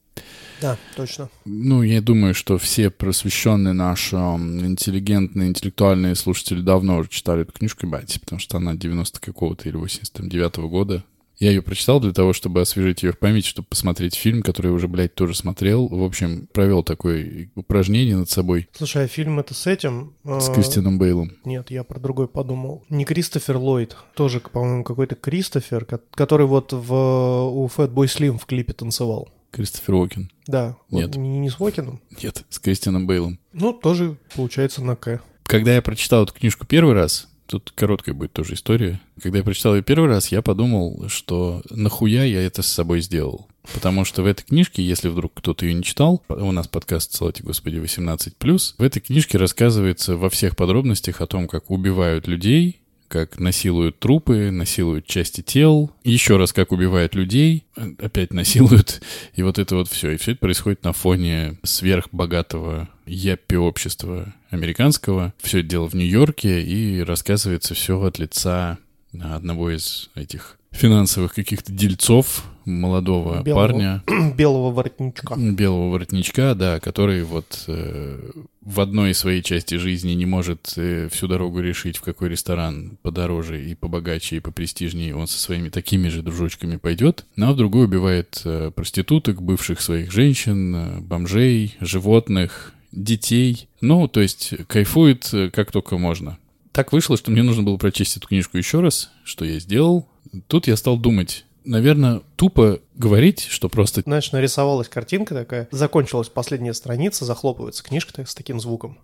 Да, точно. Ну, я думаю, что все просвещенные наши интеллигентные, интеллектуальные слушатели давно уже читали эту книжку, ебать, потому что она 90 какого-то или 89 года. Я ее прочитал для того, чтобы освежить ее в память, чтобы посмотреть фильм, который я уже, блядь, тоже смотрел. В общем, провел такое упражнение над собой Слушай, а фильм это с этим? с э, Кристианом Бейлом. Нет, я про другой подумал. Не Кристофер Ллойд, тоже, по-моему, какой-то Кристофер, ко- который вот в, у Fatboy Slim в клипе танцевал. Кристофер Уокен. Да, вот Нет. не, не с Уокеном. Нет, с Кристианом Бейлом. Ну, тоже получается на К. Когда я прочитал эту книжку первый раз, тут короткая будет тоже история. Когда я прочитал ее первый раз, я подумал, что нахуя я это с собой сделал. Потому что в этой книжке, если вдруг кто-то ее не читал, у нас подкаст, слава господи, 18+, в этой книжке рассказывается во всех подробностях о том, как убивают людей, как насилуют трупы, насилуют части тел, еще раз как убивают людей, опять насилуют, и вот это вот все. И все это происходит на фоне сверхбогатого яппи-общества американского. Все это дело в Нью-Йорке, и рассказывается все от лица одного из этих финансовых каких-то дельцов, молодого Белого. парня, Белого воротничка. белого воротничка, да, который вот э, в одной своей части жизни не может э, всю дорогу решить, в какой ресторан подороже и побогаче и попрестижнее он со своими такими же дружочками пойдет, ну, а в другой убивает э, проституток, бывших своих женщин, э, бомжей, животных, детей. Ну, то есть кайфует э, как только можно. Так вышло, что мне нужно было прочесть эту книжку еще раз, что я сделал. Тут я стал думать, наверное, тупо говорить, что просто Знаешь, нарисовалась картинка такая, закончилась последняя страница, захлопывается книжка с таким звуком.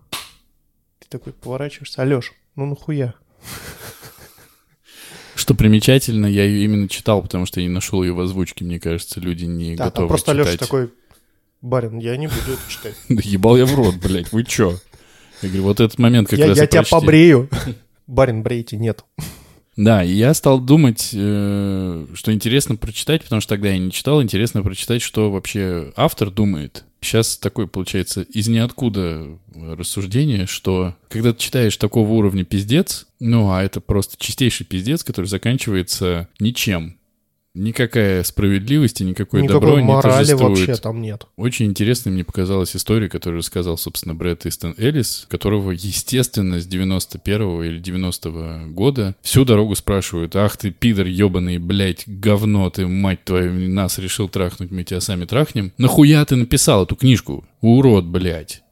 Ты такой поворачиваешься, Алеш, ну нахуя? Что примечательно, я ее именно читал, потому что я не нашел ее в озвучке. Мне кажется, люди не Да, готовы просто читать. Алеша такой, барин, я не буду это читать. Да ебал я в рот, блядь, вы чё? Я говорю, вот этот момент как Я, раз я тебя побрею. Барин, брейте, нет. Да, и я стал думать, э, что интересно прочитать, потому что тогда я не читал, интересно прочитать, что вообще автор думает. Сейчас такое, получается, из ниоткуда рассуждение, что когда ты читаешь такого уровня пиздец, ну, а это просто чистейший пиздец, который заканчивается ничем. Никакая справедливость и никакое Никакой добро не морали вообще там нет. Очень интересной мне показалась история, которую рассказал, собственно, Брэд Истон Эллис, которого, естественно, с 91-го или 90-го года всю дорогу спрашивают, ах ты, пидор ебаный, блядь, говно ты, мать твою, нас решил трахнуть, мы тебя сами трахнем. Нахуя ты написал эту книжку? Урод, блядь.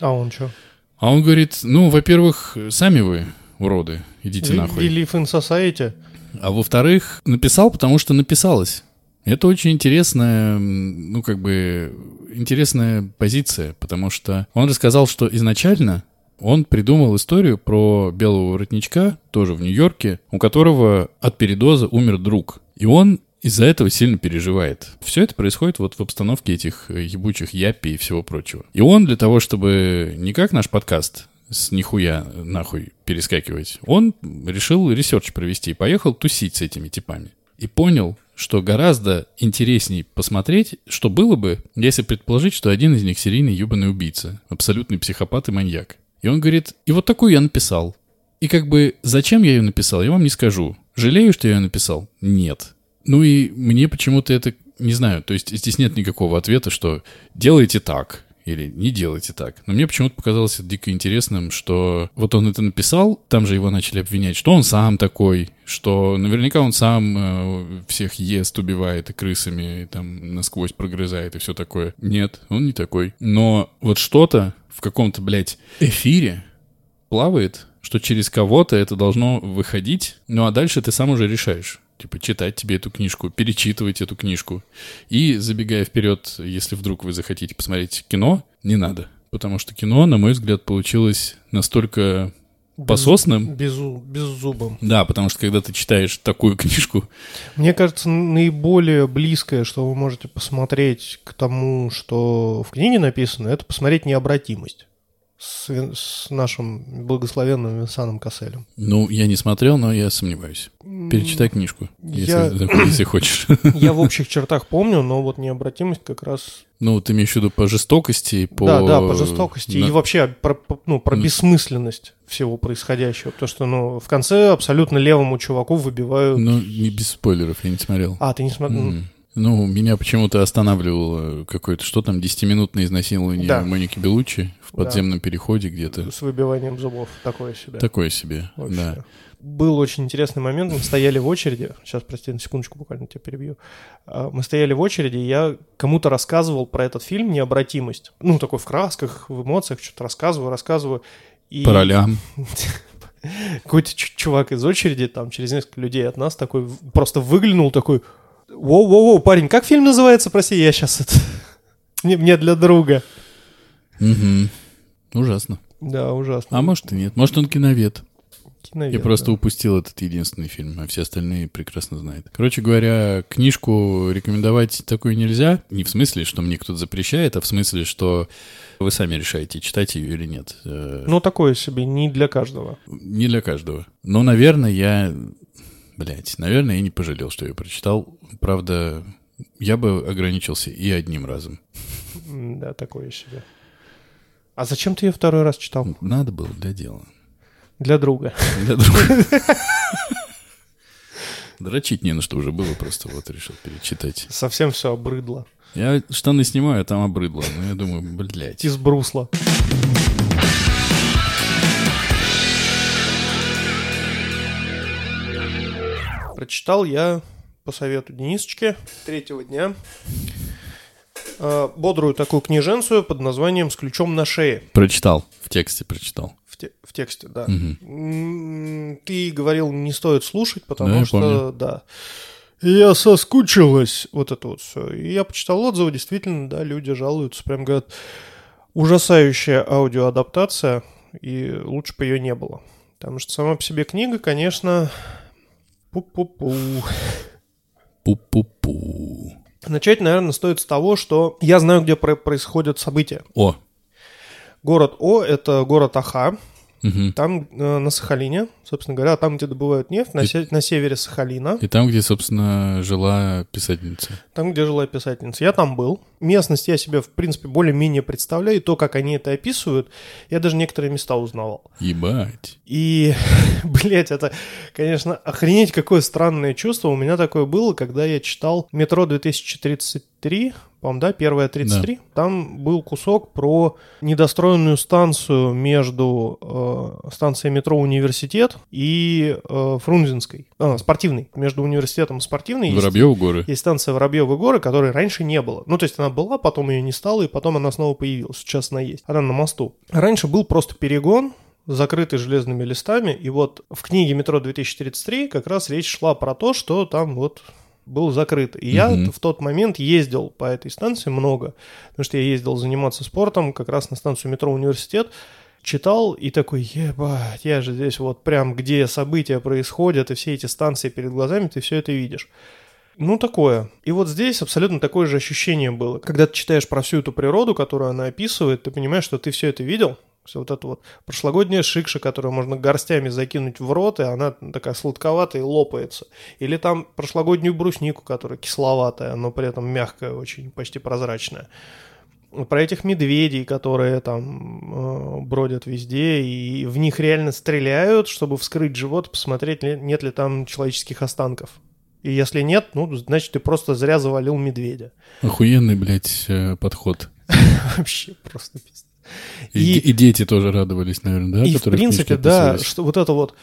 А он что? А он говорит, ну, во-первых, сами вы уроды, идите нахуй. We live in society. А во-вторых, написал, потому что написалось. Это очень интересная, ну, как бы, интересная позиция, потому что он рассказал, что изначально он придумал историю про белого воротничка, тоже в Нью-Йорке, у которого от передоза умер друг. И он из-за этого сильно переживает. Все это происходит вот в обстановке этих э, ебучих япи и всего прочего. И он для того, чтобы не как наш подкаст с нихуя нахуй перескакивать, он решил research провести и поехал тусить с этими типами. И понял, что гораздо интересней посмотреть, что было бы, если предположить, что один из них серийный ебаный убийца, абсолютный психопат и маньяк. И он говорит, и вот такую я написал. И как бы, зачем я ее написал, я вам не скажу. Жалею, что я ее написал? Нет. Ну и мне почему-то это, не знаю, то есть здесь нет никакого ответа, что делайте так или не делайте так. Но мне почему-то показалось это дико интересным, что вот он это написал, там же его начали обвинять, что он сам такой, что наверняка он сам э, всех ест, убивает и крысами, и там насквозь прогрызает и все такое. Нет, он не такой. Но вот что-то в каком-то, блядь, эфире плавает, что через кого-то это должно выходить, ну а дальше ты сам уже решаешь. Типа читать тебе эту книжку, перечитывать эту книжку. И забегая вперед, если вдруг вы захотите посмотреть кино, не надо. Потому что кино, на мой взгляд, получилось настолько По соснам? Безу, беззубым. Да, потому что когда ты читаешь такую книжку, Мне кажется, наиболее близкое, что вы можете посмотреть к тому, что в книге написано, это посмотреть необратимость с, с нашим благословенным Винсаном Касселем. ну, я не смотрел, но я сомневаюсь. Перечитай книжку, если, Я- если хочешь. Я в общих чертах помню, но вот необратимость как раз... Ну, ты имеешь в виду по жестокости, по... Да, да, по жестокости на- и вообще про, ну, про бессмысленность всего происходящего. Потому что, ну, в конце абсолютно левому чуваку выбивают... Ну, не без спойлеров, я не смотрел. А, ты не смотрел? М. Ну, меня почему-то останавливало какое-то, что там, 10-минутное изнасилование Да. Моники Белуччи в Да. подземном переходе где-то. С выбиванием зубов. Такое себе. Такое себе, Вообще. да. Был очень интересный момент, мы стояли в очереди, сейчас, прости, на секундочку буквально тебя перебью. А, Мы стояли в очереди, и я кому-то рассказывал про этот фильм «Необратимость». Ну, такой в красках, в эмоциях, что-то рассказываю, рассказываю. И По ролям. какой-то чувак из очереди, там, через несколько людей от нас, такой просто выглянул, такой, воу-воу-воу, парень, как фильм называется, прости, я сейчас это... Мне, мне для друга. Мгм. Ужасно. Да, ужасно. А может и нет. Может он киновед. Киновед, Я просто упустил этот единственный фильм, а все остальные прекрасно знают. Короче говоря, книжку рекомендовать такую нельзя. Не в смысле, что мне кто-то запрещает, а в смысле, что вы сами решаете, читать ее или нет. Э, Ну, такое себе, не для каждого. Не для каждого. Но, наверное, я... Блять, наверное, я не пожалел, что я прочитал. Правда, я бы ограничился и одним разом. Да, такое себе. А зачем ты ее второй раз читал? Надо было для дела. Для друга. Для друга. Дрочить не на что уже было, просто вот решил перечитать. Совсем все обрыдло. Я штаны снимаю, а там обрыдло. Но я думаю, блядь. Из брусла. Прочитал я по совету Денисочки третьего дня э, бодрую такую книженцию под названием «С ключом на шее». Прочитал, в тексте прочитал. В, те- в тексте, да. М, Ты говорил, не стоит слушать, потому Да, я что, помню. да. Я соскучилась, вот это вот все. И я почитал отзывы, действительно, да, люди жалуются, прям говорят, ужасающая аудиоадаптация, и лучше бы ее не было. Потому что сама по себе книга, конечно, пу-пу-пу. Пу-пу-пу. Начать, наверное, стоит с того, что я знаю, где про- происходят события. О, Город О – это город Аха, мгм. там э, на Сахалине, собственно говоря, там, где добывают нефть, на, И- се- на севере Сахалина. И там, где, собственно, жила писательница. Там, где жила писательница. Я там был. Местность я себе, в принципе, более-менее представляю. И то, как они это описывают, я даже некоторые места узнавал. Ебать. И, блядь, это, конечно, охренеть, какое странное чувство у меня такое было, когда я читал «Метро 2033», по-моему, да, первая 33. Там был кусок про недостроенную станцию между э, станцией метро «Университет» и э, Фрунзенской. А, спортивной. Между университетом и спортивной. есть- Воробьевы горы. есть станция Воробьевы горы, которой раньше не было. Ну, то есть она была, потом ее не стало, и потом она снова появилась. Сейчас она есть. Она на мосту. Раньше был просто перегон, закрытый железными листами, и вот в книге «Метро 2033» как раз речь шла про то, что там вот был закрыт. И я Мгм. в тот момент ездил по этой станции много, потому что я ездил заниматься спортом как раз на станцию метро «Университет», читал и такой, ебать, я же здесь вот прям, где события происходят, и все эти станции перед глазами, ты все это видишь. Ну, такое. И вот здесь абсолютно такое же ощущение было. Когда ты читаешь про всю эту природу, которую она описывает, ты понимаешь, что ты все это видел, все вот это вот прошлогодняя шикша, которую можно горстями закинуть в рот, и она такая сладковатая и лопается. Или там прошлогоднюю бруснику, которая кисловатая, но при этом мягкая, очень почти прозрачная. Про этих медведей, которые там э, бродят везде, и в них реально стреляют, чтобы вскрыть живот, посмотреть, нет ли там человеческих останков. И если нет, ну, значит, ты просто зря завалил медведя. Охуенный, блядь, э, подход. Вообще просто пиздец. И, И- дети тоже радовались, наверное, да? И, в принципе, да, что вот это вот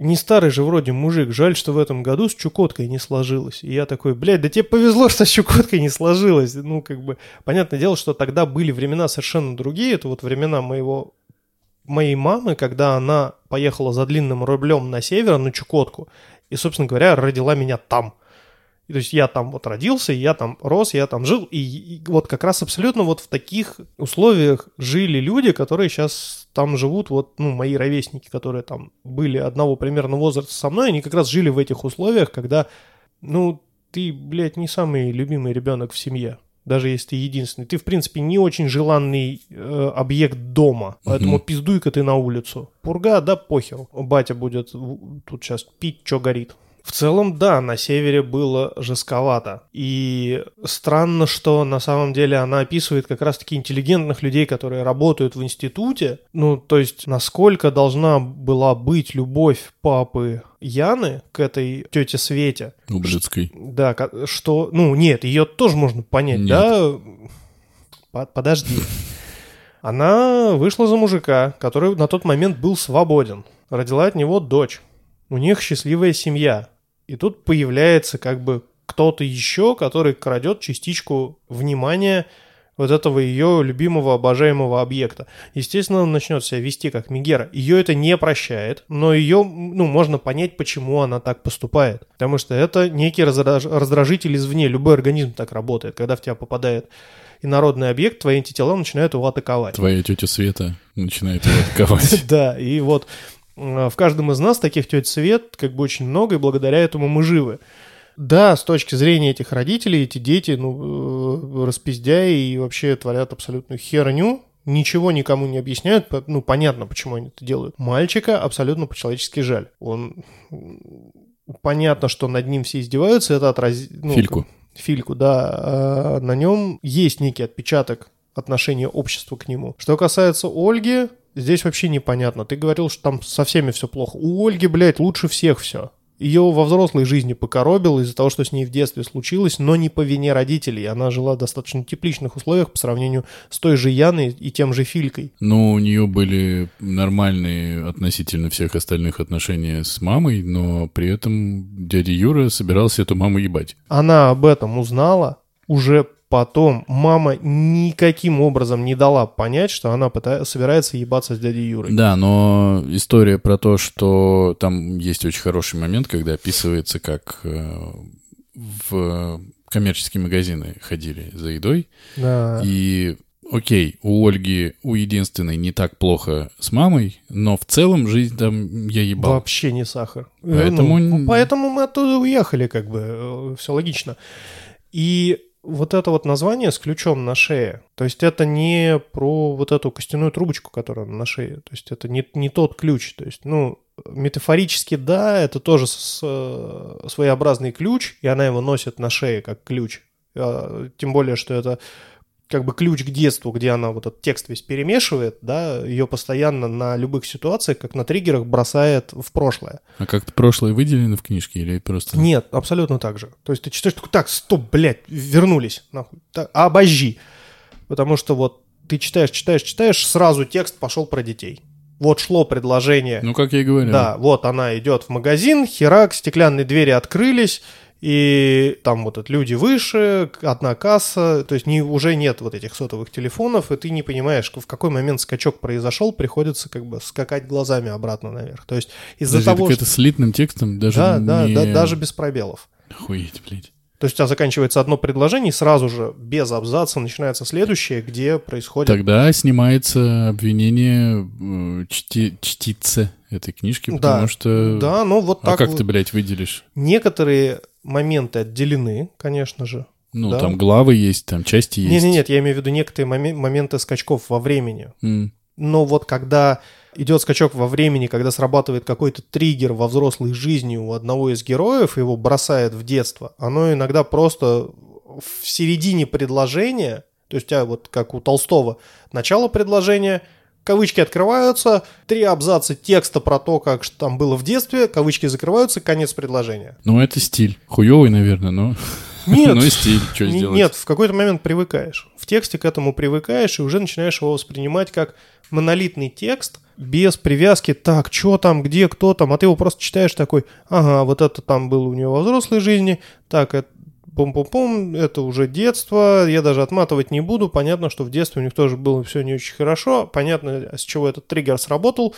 не старый же вроде мужик, жаль, что в этом году с Чукоткой не сложилось. И я такой, блядь, да тебе повезло, что с Чукоткой не сложилось. Ну, как бы, понятное дело, что тогда были времена совершенно другие. Это вот времена моего моей мамы, когда она поехала за длинным рублем на север, на Чукотку, и, собственно говоря, родила меня там. И, то есть я там вот родился, я там рос, я там жил, и, и вот как раз абсолютно вот в таких условиях жили люди, которые сейчас там живут вот, ну, мои ровесники, которые там были одного примерно возраста со мной, они как раз жили в этих условиях, когда, ну, ты, блядь, не самый любимый ребенок в семье даже если ты единственный. Ты, в принципе, не очень желанный э, объект дома, поэтому Мгм. пиздуй-ка ты на улицу. Пурга, да похеру. Батя будет тут сейчас пить, что горит. В целом, да, на севере было жестковато. И странно, что на самом деле она описывает как раз-таки интеллигентных людей, которые работают в институте. Ну, то есть, насколько должна была быть любовь папы Яны к этой тете Свете, Ублюдской. да, ка- что, ну, нет, ее тоже можно понять, Нет. да? По- Подожди. Она вышла за мужика, который на тот момент был свободен. Родила от него дочь. У них счастливая семья. И тут появляется как бы кто-то еще, который крадет частичку внимания вот этого ее любимого, обожаемого объекта. Естественно, он начнет себя вести как Мегера. Ее это не прощает, но ее, ну, можно понять, почему она так поступает. Потому что это некий раздраж- раздражитель извне. Любой организм так работает. Когда в тебя попадает инородный объект, твои антитела начинают его атаковать. Твоя тетя Света начинает его атаковать. Да, и вот в каждом из нас таких теть Свет как бы очень много, и благодаря этому мы живы. Да, с точки зрения этих родителей, эти дети, ну, э, распиздяи и вообще творят абсолютную херню, ничего никому не объясняют, ну, понятно, почему они это делают. Мальчика абсолютно по-человечески жаль. Он... Понятно, что над ним все издеваются, это отразит... Фильку. Фильку, да. а на нем есть некий отпечаток отношения общества к нему. Что касается Ольги, здесь вообще непонятно. Ты говорил, что там со всеми все плохо. У Ольги, блядь, лучше всех все. Ее во взрослой жизни покоробило из-за того, что с ней в детстве случилось, но не по вине родителей. Она жила в достаточно тепличных условиях по сравнению с той же Яной и тем же Филькой. Ну, у нее были нормальные относительно всех остальных отношения с мамой, но при этом дядя Юра собирался эту маму ебать. Она об этом узнала уже потом. Мама никаким образом не дала понять, что она пыта- собирается ебаться с дядей Юрой. Да, но история про то, что там есть очень хороший момент, когда описывается, как э, в коммерческие магазины ходили за едой, Да. и окей, у Ольги, у единственной не так плохо с мамой, но в целом жизнь там я ебал. Вообще не сахар. Э, Поэтому ну, поэтому мы оттуда уехали, как бы, все логично. И вот это вот название с ключом на шее, то есть это не про вот эту костяную трубочку, которая на шее, то есть это не, не тот ключ, то есть, ну, метафорически, да, это тоже с- э, своеобразный ключ, и она его носит на шее как ключ. А, Тем более, что это как бы ключ к детству, где она вот этот текст весь перемешивает, да, ее постоянно на любых ситуациях, как на триггерах, бросает в прошлое. А как-то прошлое выделено в книжке или просто... Нет, абсолютно так же. То есть ты читаешь, такой, так, стоп, блядь, вернулись, нахуй, так, обожди. Потому что вот ты читаешь, читаешь, читаешь, сразу текст пошел про детей. Вот шло предложение, Ну, как я и говорил. да, вот она идет в магазин, херак, стеклянные двери открылись, и там вот это люди выше, одна касса, то есть не, уже нет вот этих сотовых телефонов, и ты не понимаешь, в какой момент скачок произошел, приходится как бы скакать глазами обратно наверх. То есть из-за того, так что... это слитным текстом даже Да, да, не- да, даже без пробелов. Охуеть, блядь. То есть у тебя заканчивается одно предложение, и сразу же без абзаца начинается следующее, где происходит... Тогда снимается обвинение э, чти- чтице этой книжки, потому Да, что... Да, ну вот А так как вот. ты, блядь, выделишь? Некоторые моменты отделены, конечно же. Ну, Да. там главы есть, там части есть. Нет, нет, нет, я имею в виду некоторые моме- моменты скачков во времени. М. Но вот когда идет скачок во времени, когда срабатывает какой-то триггер во взрослой жизни у одного из героев, его бросает в детство, оно иногда просто в середине предложения, то есть у тебя вот как у Толстого, начало предложения, кавычки открываются, три абзаца текста про то, как что там было в детстве, кавычки закрываются, конец предложения. Ну, это стиль. Хуёвый, наверное, но... Нет. Ну и стиль, что сделать? Нет, в какой-то момент привыкаешь. В тексте к этому привыкаешь и уже начинаешь его воспринимать как монолитный текст без привязки, так, что там, где, кто там, а ты его просто читаешь такой, ага, вот это там было у него во взрослой жизни, так, это пум-пум-пум, это уже детство, я даже отматывать не буду, понятно, что в детстве у них тоже было все не очень хорошо, понятно, с чего этот триггер сработал,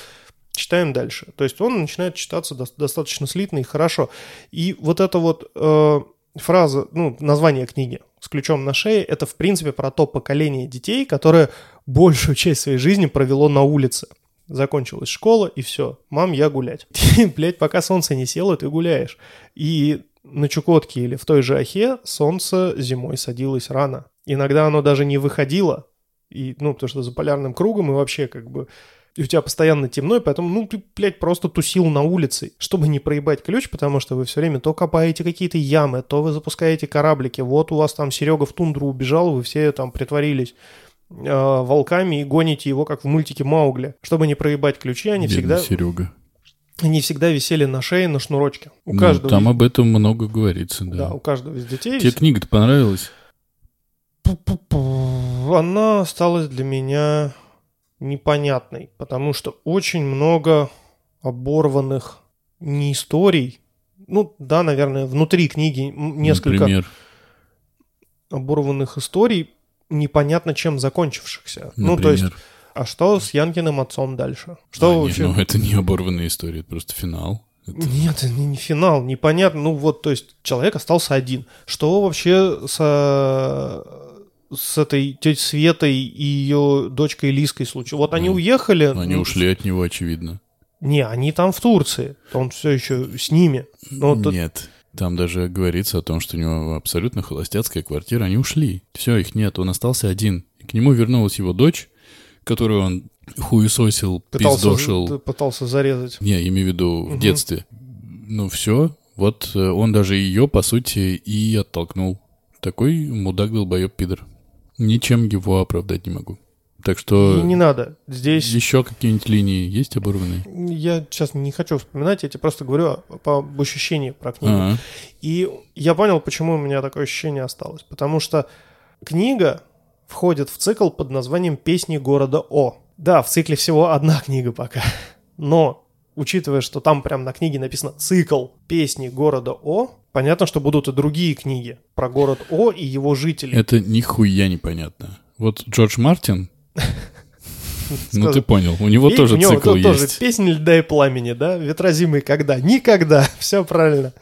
читаем дальше. То есть он начинает читаться дос- достаточно слитно и хорошо. И вот это вот э, фраза, ну, название книги с ключом на шее, это, в принципе, про то поколение детей, которое большую часть своей жизни провело на улице. Закончилась школа, и все. Мам, я гулять. Блять, пока солнце не село, ты гуляешь. И на Чукотке или в той же Ахе солнце зимой садилось рано. Иногда оно даже не выходило, и, ну, потому что за полярным кругом и вообще как бы и у тебя постоянно темно, и поэтому, ну, ты, блядь, просто тусил на улице, чтобы не проебать ключ, потому что вы все время то копаете какие-то ямы, то вы запускаете кораблики, вот у вас там Серега в тундру убежал, вы все там притворились э, волками и гоните его, как в мультике Маугли. Чтобы не проебать ключи, они Бедный всегда... Серега. Они всегда висели на шее на шнурочке. У Ну, каждого там из- об этом много говорится, да. Да, у каждого из детей. Тебе книга-то понравилась? Пу-пу-пу. Она осталась для меня непонятной, потому что очень много оборванных не историй. Ну, да, наверное, внутри книги несколько Например, оборванных историй, непонятно чем закончившихся. Ну, то есть, например. А что с Янкиным отцом дальше? Что А, вообще? ну, это не оборванная история, это просто финал. Это- Нет, это не, не финал, непонятно. Ну вот, то есть человек остался один. Что вообще с, с этой тетей Светой и ее дочкой Лиской случилось? Вот они Ну, уехали. Они ну, ушли от него, очевидно. Не, они там в Турции. Он все еще с ними. Но тут- Нет. Там даже говорится о том, что у него абсолютно холостяцкая квартира. Они ушли. Все, их нет. Он остался один. К нему вернулась его дочь, которую он хуесосил, пытался, пиздошил. пытался зарезать. Не, имею в виду в Мгм. детстве. Ну все, вот э, он даже ее, по сути, и оттолкнул. Такой мудак долбоеб пидор. Ничем его оправдать не могу. Так что И не надо. Здесь еще какие-нибудь линии есть оборванные? я сейчас не хочу вспоминать, я тебе просто говорю по об ощущении про книгу. А, И я понял, почему у меня такое ощущение осталось. Потому что книга входит в цикл под названием «Песни города О». Да, в цикле всего одна книга пока. Но, учитывая, что там прям на книге написано «Цикл песни города О», понятно, что будут и другие книги про город О и его жителей. это нихуя непонятно. Вот Джордж Мартин, ну ты понял, у него «Пе- тоже у него цикл тут тоже есть. «Песни льда и пламени», да? «Ветрозимый когда?» Никогда. Все правильно.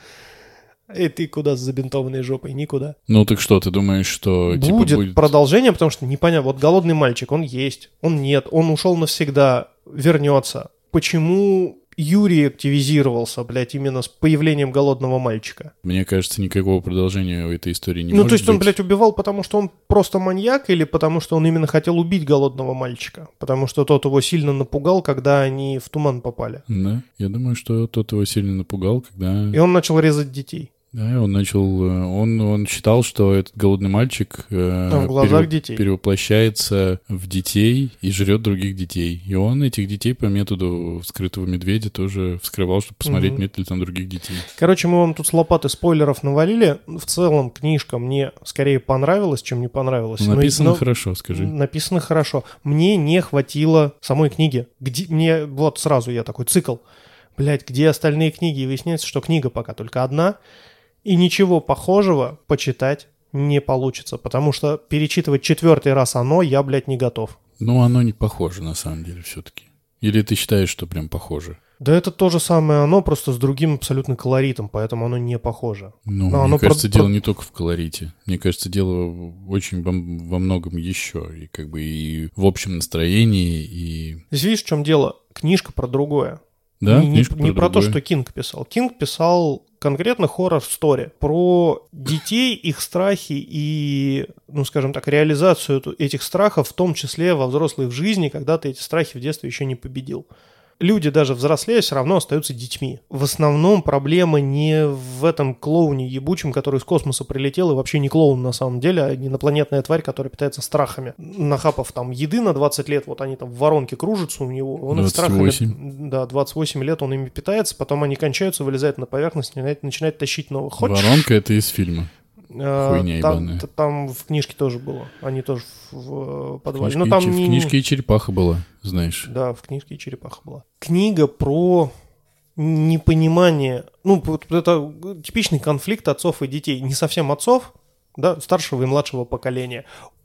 И ты куда с забинтованной жопой? Никуда. Ну так что, ты думаешь, что типа будет, будет... продолжение, потому что непонятно. Вот голодный мальчик, он есть, он нет, он ушел навсегда, вернется. Почему Юрий активизировался, блядь, именно с появлением голодного мальчика? Мне кажется, никакого продолжения у этой истории не ну, может то есть он, быть. блядь, убивал, потому что он просто маньяк, или потому что он именно хотел убить голодного мальчика? Потому что тот его сильно напугал, когда они в туман попали. Да, я думаю, что тот его сильно напугал, когда... И он начал резать детей. Да, он начал, э, он, он считал, что этот голодный мальчик э, в глазах детей. перевоплощается в детей и жрет других детей. И он этих детей по методу скрытого медведя тоже вскрывал, чтобы посмотреть, Мгм. нет ли там других детей. Короче, мы вам тут с лопаты спойлеров навалили. В целом, книжка мне скорее понравилась, чем не понравилась. Но- написано но- хорошо, скажи. Написано хорошо. Мне не хватило самой книги. Где мне вот сразу я такой цикл. Блять, где остальные книги? И выясняется, что книга пока только одна. И ничего похожего почитать не получится, потому что перечитывать четвертый раз оно я, блядь, не готов. Ну, оно не похоже, на самом деле, все-таки. Или ты считаешь, что прям похоже? Да это то же самое оно, просто с другим абсолютно колоритом, поэтому оно не похоже. Ну, Но мне оно кажется, про- дело про- не только в колорите. Мне кажется, дело очень во, во многом еще. И как бы и в общем настроении, и... Здесь видишь, в чем дело? Книжка про другое. Да, не, не- книжка не про, то, что Кинг писал. Кинг писал конкретно хоррор-стори про детей, их страхи и, ну, скажем так, реализацию этих страхов, в том числе во взрослой жизни, когда ты эти страхи в детстве еще не победил. Люди, даже взрослея, все равно остаются детьми. В основном проблема не в этом клоуне ебучем, который из космоса прилетел, и вообще не клоун на самом деле, а инопланетная тварь, которая питается страхами. Нахапав там еды на 20 лет, вот они там в воронке кружатся у него, он их страхами... 28. Да, 28 лет он ими питается, потом они кончаются, вылезают на поверхность, начинает, начинает тащить новых. Хочешь? Воронка — это из фильма. А, хуйня там, там в книжке тоже было. Они тоже в, в, э, В подвале. книжке, Ну, там и, не- в книжке и черепаха была, знаешь. Да, в книжке и черепаха была. Книга про непонимание, ну, это типичный конфликт отцов и детей. Не совсем отцов, да, старшего и младшего поколения.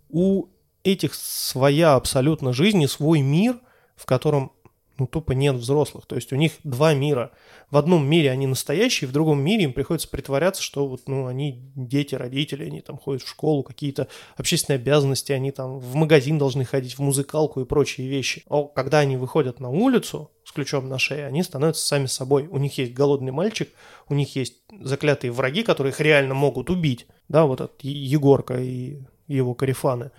У этих своя абсолютно жизнь и свой мир, в котором ну, тупо нет взрослых. То есть у них два мира. В одном мире они настоящие, в другом мире им приходится притворяться, что вот, ну, они дети, родители, они там ходят в школу, какие-то общественные обязанности, они там в магазин должны ходить, в музыкалку и прочие вещи. А когда они выходят на улицу с ключом на шее, они становятся сами собой. У них есть голодный мальчик, у них есть заклятые враги, которые их реально могут убить. Да, вот этот Егорка и его карифаны.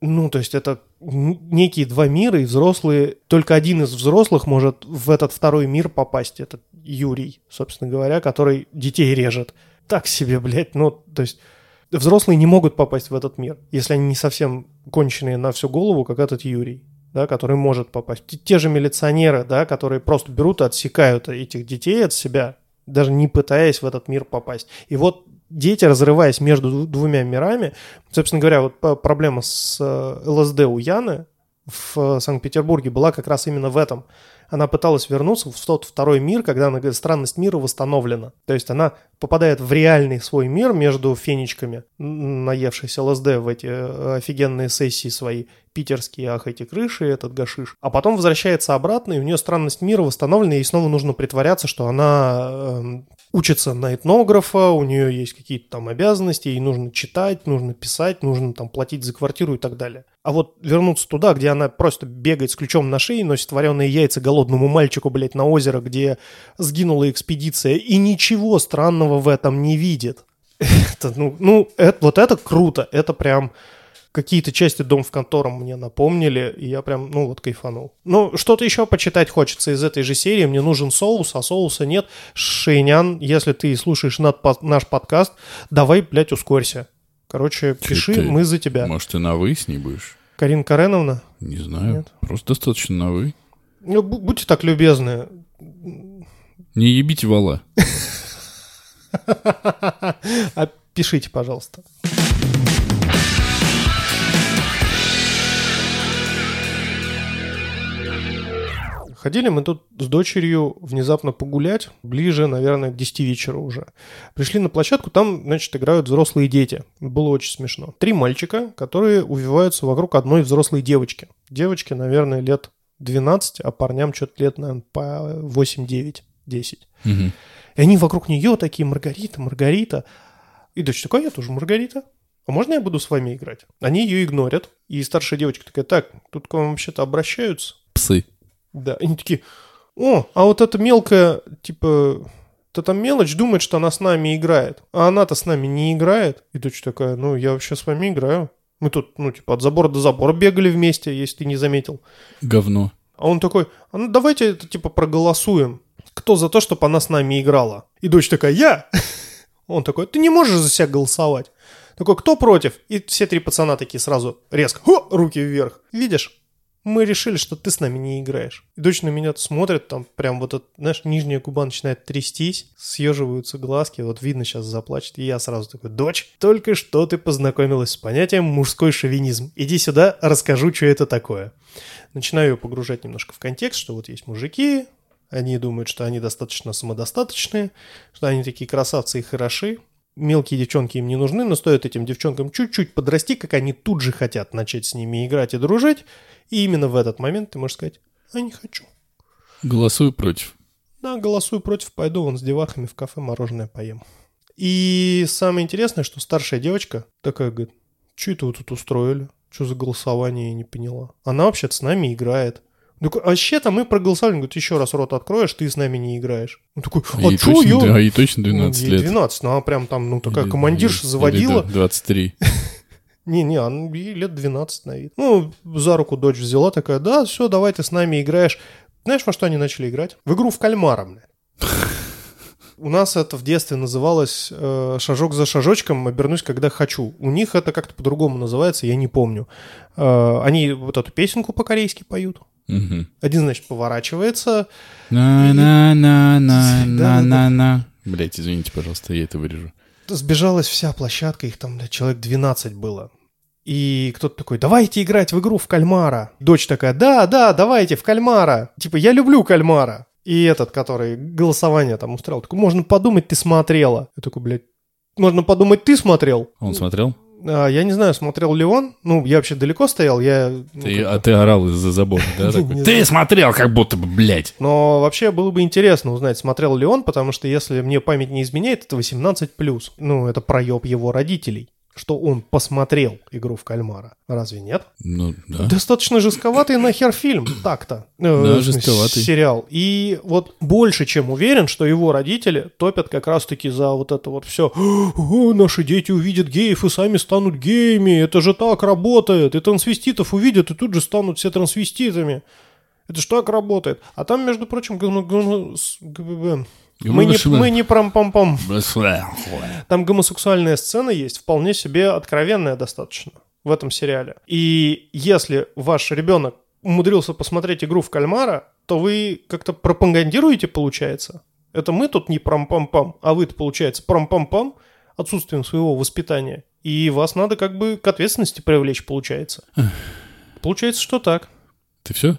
Ну, то есть это некие два мира, и взрослые, только один из взрослых может в этот второй мир попасть, этот Юрий, собственно говоря, который детей режет. Так себе, блядь, ну, то есть взрослые не могут попасть в этот мир, если они не совсем конченые на всю голову, как этот Юрий, да, который может попасть. Те же милиционеры, да, которые просто берут и отсекают этих детей от себя, даже не пытаясь в этот мир попасть. И вот дети, разрываясь между двумя мирами, собственно говоря, вот проблема с э, ЛСД у Яны в Санкт-Петербурге была как раз именно в этом. Она пыталась вернуться в тот второй мир, когда она странность мира восстановлена. То есть она попадает в реальный свой мир между фенечками, наевшись ЛСД в эти э, офигенные сессии свои, питерские, ах, эти крыши, этот гашиш. А потом возвращается обратно, и у нее странность мира восстановлена, и снова нужно притворяться, что она э, учится на этнографа, у нее есть какие-то там обязанности, ей нужно читать, нужно писать, нужно там платить за квартиру и так далее. А вот вернуться туда, где она просто бегает с ключом на шее, носит вареные яйца голодному мальчику, блядь, на озеро, где сгинула экспедиция, и ничего странного в этом не видит. Это, ну, ну это, вот это круто, это прям какие-то части «Дом в контором» мне напомнили, и я прям, ну вот, кайфанул. Ну, что-то еще почитать хочется из этой же серии. Мне нужен соус, а соуса нет. Шейнян, если ты слушаешь наш подкаст, давай, блядь, ускорься. Короче, Чуть пиши, ты, мы за тебя. Может, ты на «вы» с ней будешь? Карин Кареновна? Не знаю. Нет. Просто достаточно на «вы». Ну, будьте так любезны. Не ебите вала. Пишите, пожалуйста. Ходили мы тут с дочерью внезапно погулять, ближе, наверное, к 10 вечера уже. Пришли на площадку, там, значит, играют взрослые дети. Было очень смешно. Три мальчика, которые увиваются вокруг одной взрослой девочки. Девочке, наверное, лет 12, а парням что-то лет, наверное, по 8, 9, 10. Угу. И они вокруг нее такие, Маргарита, Маргарита. И дочь такая, я тоже Маргарита. А можно я буду с вами играть? Они ее игнорят. И старшая девочка такая, так, тут к вам вообще-то обращаются. Псы. Да, они такие, о, а вот эта мелкая, типа, то там мелочь думает, что она с нами играет. А она-то с нами не играет. И дочь такая, ну, я вообще с вами играю. Мы тут, ну, типа, от забора до забора бегали вместе, если ты не заметил. Говно. А он такой, а ну давайте это, типа, проголосуем. Кто за то, чтобы она с нами играла? И дочь такая, я! Он такой, ты не можешь за себя голосовать. Такой, кто против? И все три пацана такие сразу резко, Хо! руки вверх. Видишь? Мы решили, что ты с нами не играешь. И дочь на меня смотрит, там прям вот, этот, знаешь, нижняя губа начинает трястись, съеживаются глазки, вот видно сейчас заплачет. И я сразу такой, дочь, только что ты познакомилась с понятием мужской шовинизм. Иди сюда, расскажу, что это такое. Начинаю ее погружать немножко в контекст, что вот есть мужики, они думают, что они достаточно самодостаточные, что они такие красавцы и хороши. Мелкие девчонки им не нужны, но стоит этим девчонкам чуть-чуть подрасти, как они тут же хотят начать с ними играть и дружить, и именно в этот момент ты можешь сказать, а не хочу. Голосую против. Да, голосую против, пойду вон с девахами в кафе мороженое поем. И самое интересное, что старшая девочка такая говорит, что это вы тут устроили? Что за голосование, я не поняла. Она вообще-то с нами играет. Ну, а вообще-то мы проголосовали, говорит, еще раз рот откроешь, ты с нами не играешь. Он такой, а ей что я? Да, ей точно 12 ну, лет. 12, ну, она прям там, ну, такая или, командирша или, заводила. Или, да, 23. Не-не, она ей лет 12 на вид. Ну, за руку дочь взяла, такая, да, все, давай ты с нами играешь. Знаешь, во что они начали играть? В игру в кальмара, бля. У нас это в детстве называлось э, «Шажок за шажочком, обернусь, когда хочу». У них это как-то по-другому называется, я не помню. Э, они вот эту песенку по-корейски поют. Угу. Один, значит, поворачивается. На-на-на-на-на-на. Блять, извините, пожалуйста, я это вырежу. Сбежалась вся площадка, их там да, человек 12 было. И кто-то такой, давайте играть в игру в кальмара. Дочь такая, да, да, давайте в кальмара. Типа, я люблю кальмара. И этот, который голосование там устраивал, такой, можно подумать, ты смотрела. Я такой, блядь, можно подумать, ты смотрел. Он смотрел? А, Я не знаю, смотрел ли он. Ну, я вообще далеко стоял, я... ну, Ты- а ты орал из-за забора, да? Ты смотрел, как будто бы, блядь. Но вообще было бы интересно узнать, смотрел ли он, потому что если мне память не изменяет, это 18+. Ну, это проеб его родителей, что он посмотрел «Игру в кальмара». Разве нет? Ну, да. Достаточно жестковатый нахер фильм, так-то. Э, Да, смысле, жестковатый. Сериал. И вот больше чем уверен, что его родители топят как раз-таки за вот это вот все. О, наши дети увидят геев и сами станут геями. Это же так работает. И трансвеститов увидят, и тут же станут все трансвеститами. Это ж так работает. А там, между прочим, с- ГББ. Мы не, мы не прам-пам-пам. Там гомосексуальная сцена есть, вполне себе откровенная достаточно в этом сериале. И если ваш ребенок умудрился посмотреть игру в кальмара, то вы как-то пропагандируете, получается. Это мы тут не прам-пам-пам, а вы-то, получается, прам-пам-пам отсутствием своего воспитания. И вас надо как бы к ответственности привлечь, получается. Получается, что так. Ты все?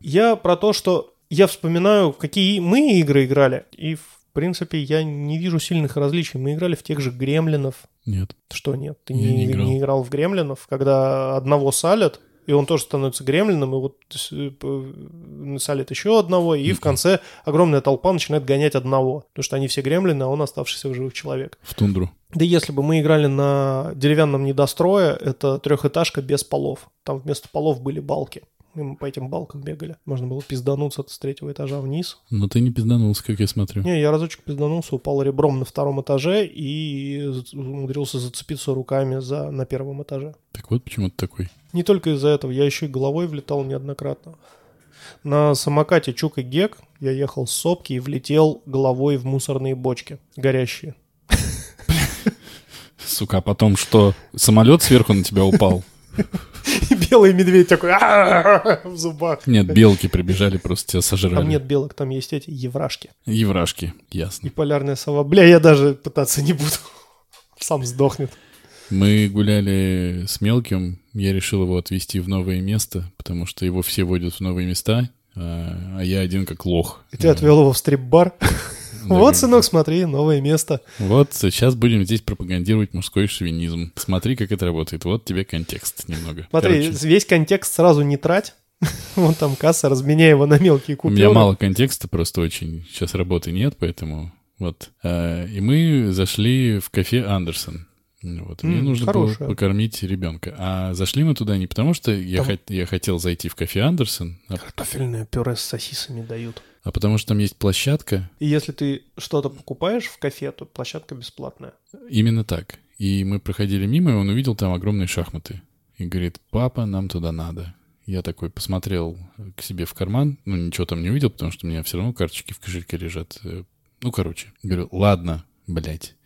Я про то, что я вспоминаю, в какие мы игры играли, и, в принципе, я не вижу сильных различий. Мы играли в тех же гремлинов. Нет. Что нет? Ты Я не, не играл. не играл в гремлинов, когда одного салят, и он тоже становится гремлином, и вот э, п- салит еще одного, и в конце огромная толпа начинает гонять одного, потому что они все гремлины, а он оставшийся в живых человек. В тундру. Да если бы мы играли на деревянном недострое, это трехэтажка без полов. Там вместо полов были балки. И мы по этим балкам бегали. Можно было пиздануться с третьего этажа вниз. Но ты не пизданулся, как я смотрю. Не, я разочек пизданулся, упал ребром на втором этаже и умудрился зацепиться руками за, на первом этаже. Так вот почему ты такой. Не только из-за этого, я еще и головой влетал неоднократно. На самокате Чук и Гек я ехал с сопки и влетел головой в мусорные бочки горящие. Сука, а потом что? Самолет сверху на тебя упал? И белый медведь такой в зубах. Нет, белки прибежали, просто тебя Там сожрали. нет белок, там есть эти еврашки. Еврашки, И ясно. полярная сова. Бля, я даже пытаться не буду. Сам сдохнет. Мы гуляли с мелким, я решил его отвезти в новое место, потому что его все водят в новые места, а а я один как лох. И ты отвел его в стрип-бар. Вот, сынок, смотри, новое место. Вот сейчас будем здесь пропагандировать мужской шовинизм. Смотри, как это работает. Вот тебе контекст немного. Смотри, Короче, весь контекст сразу не трать. Вон там касса, разменяй его на мелкие у купюры. меня мало контекста, просто очень сейчас работы нет, поэтому вот. А, И мы зашли в кафе Андерсон. Вот, мне М, нужно хорошее. было покормить ребенка. А зашли мы туда не потому, что я, хот- я хотел зайти в кафе Андерсон, а, Картофельное пюре с сосисами дают. А потому что там есть площадка, И если ты что-то покупаешь в кафе, то площадка бесплатная. Именно так. И мы проходили мимо, и он увидел там огромные шахматы. И говорит, папа, нам туда надо. Я такой посмотрел к себе в карман, ну ничего там не увидел, потому что у меня все равно карточки в кошельке лежат. Э, Ну, короче, говорю, ладно, блядь,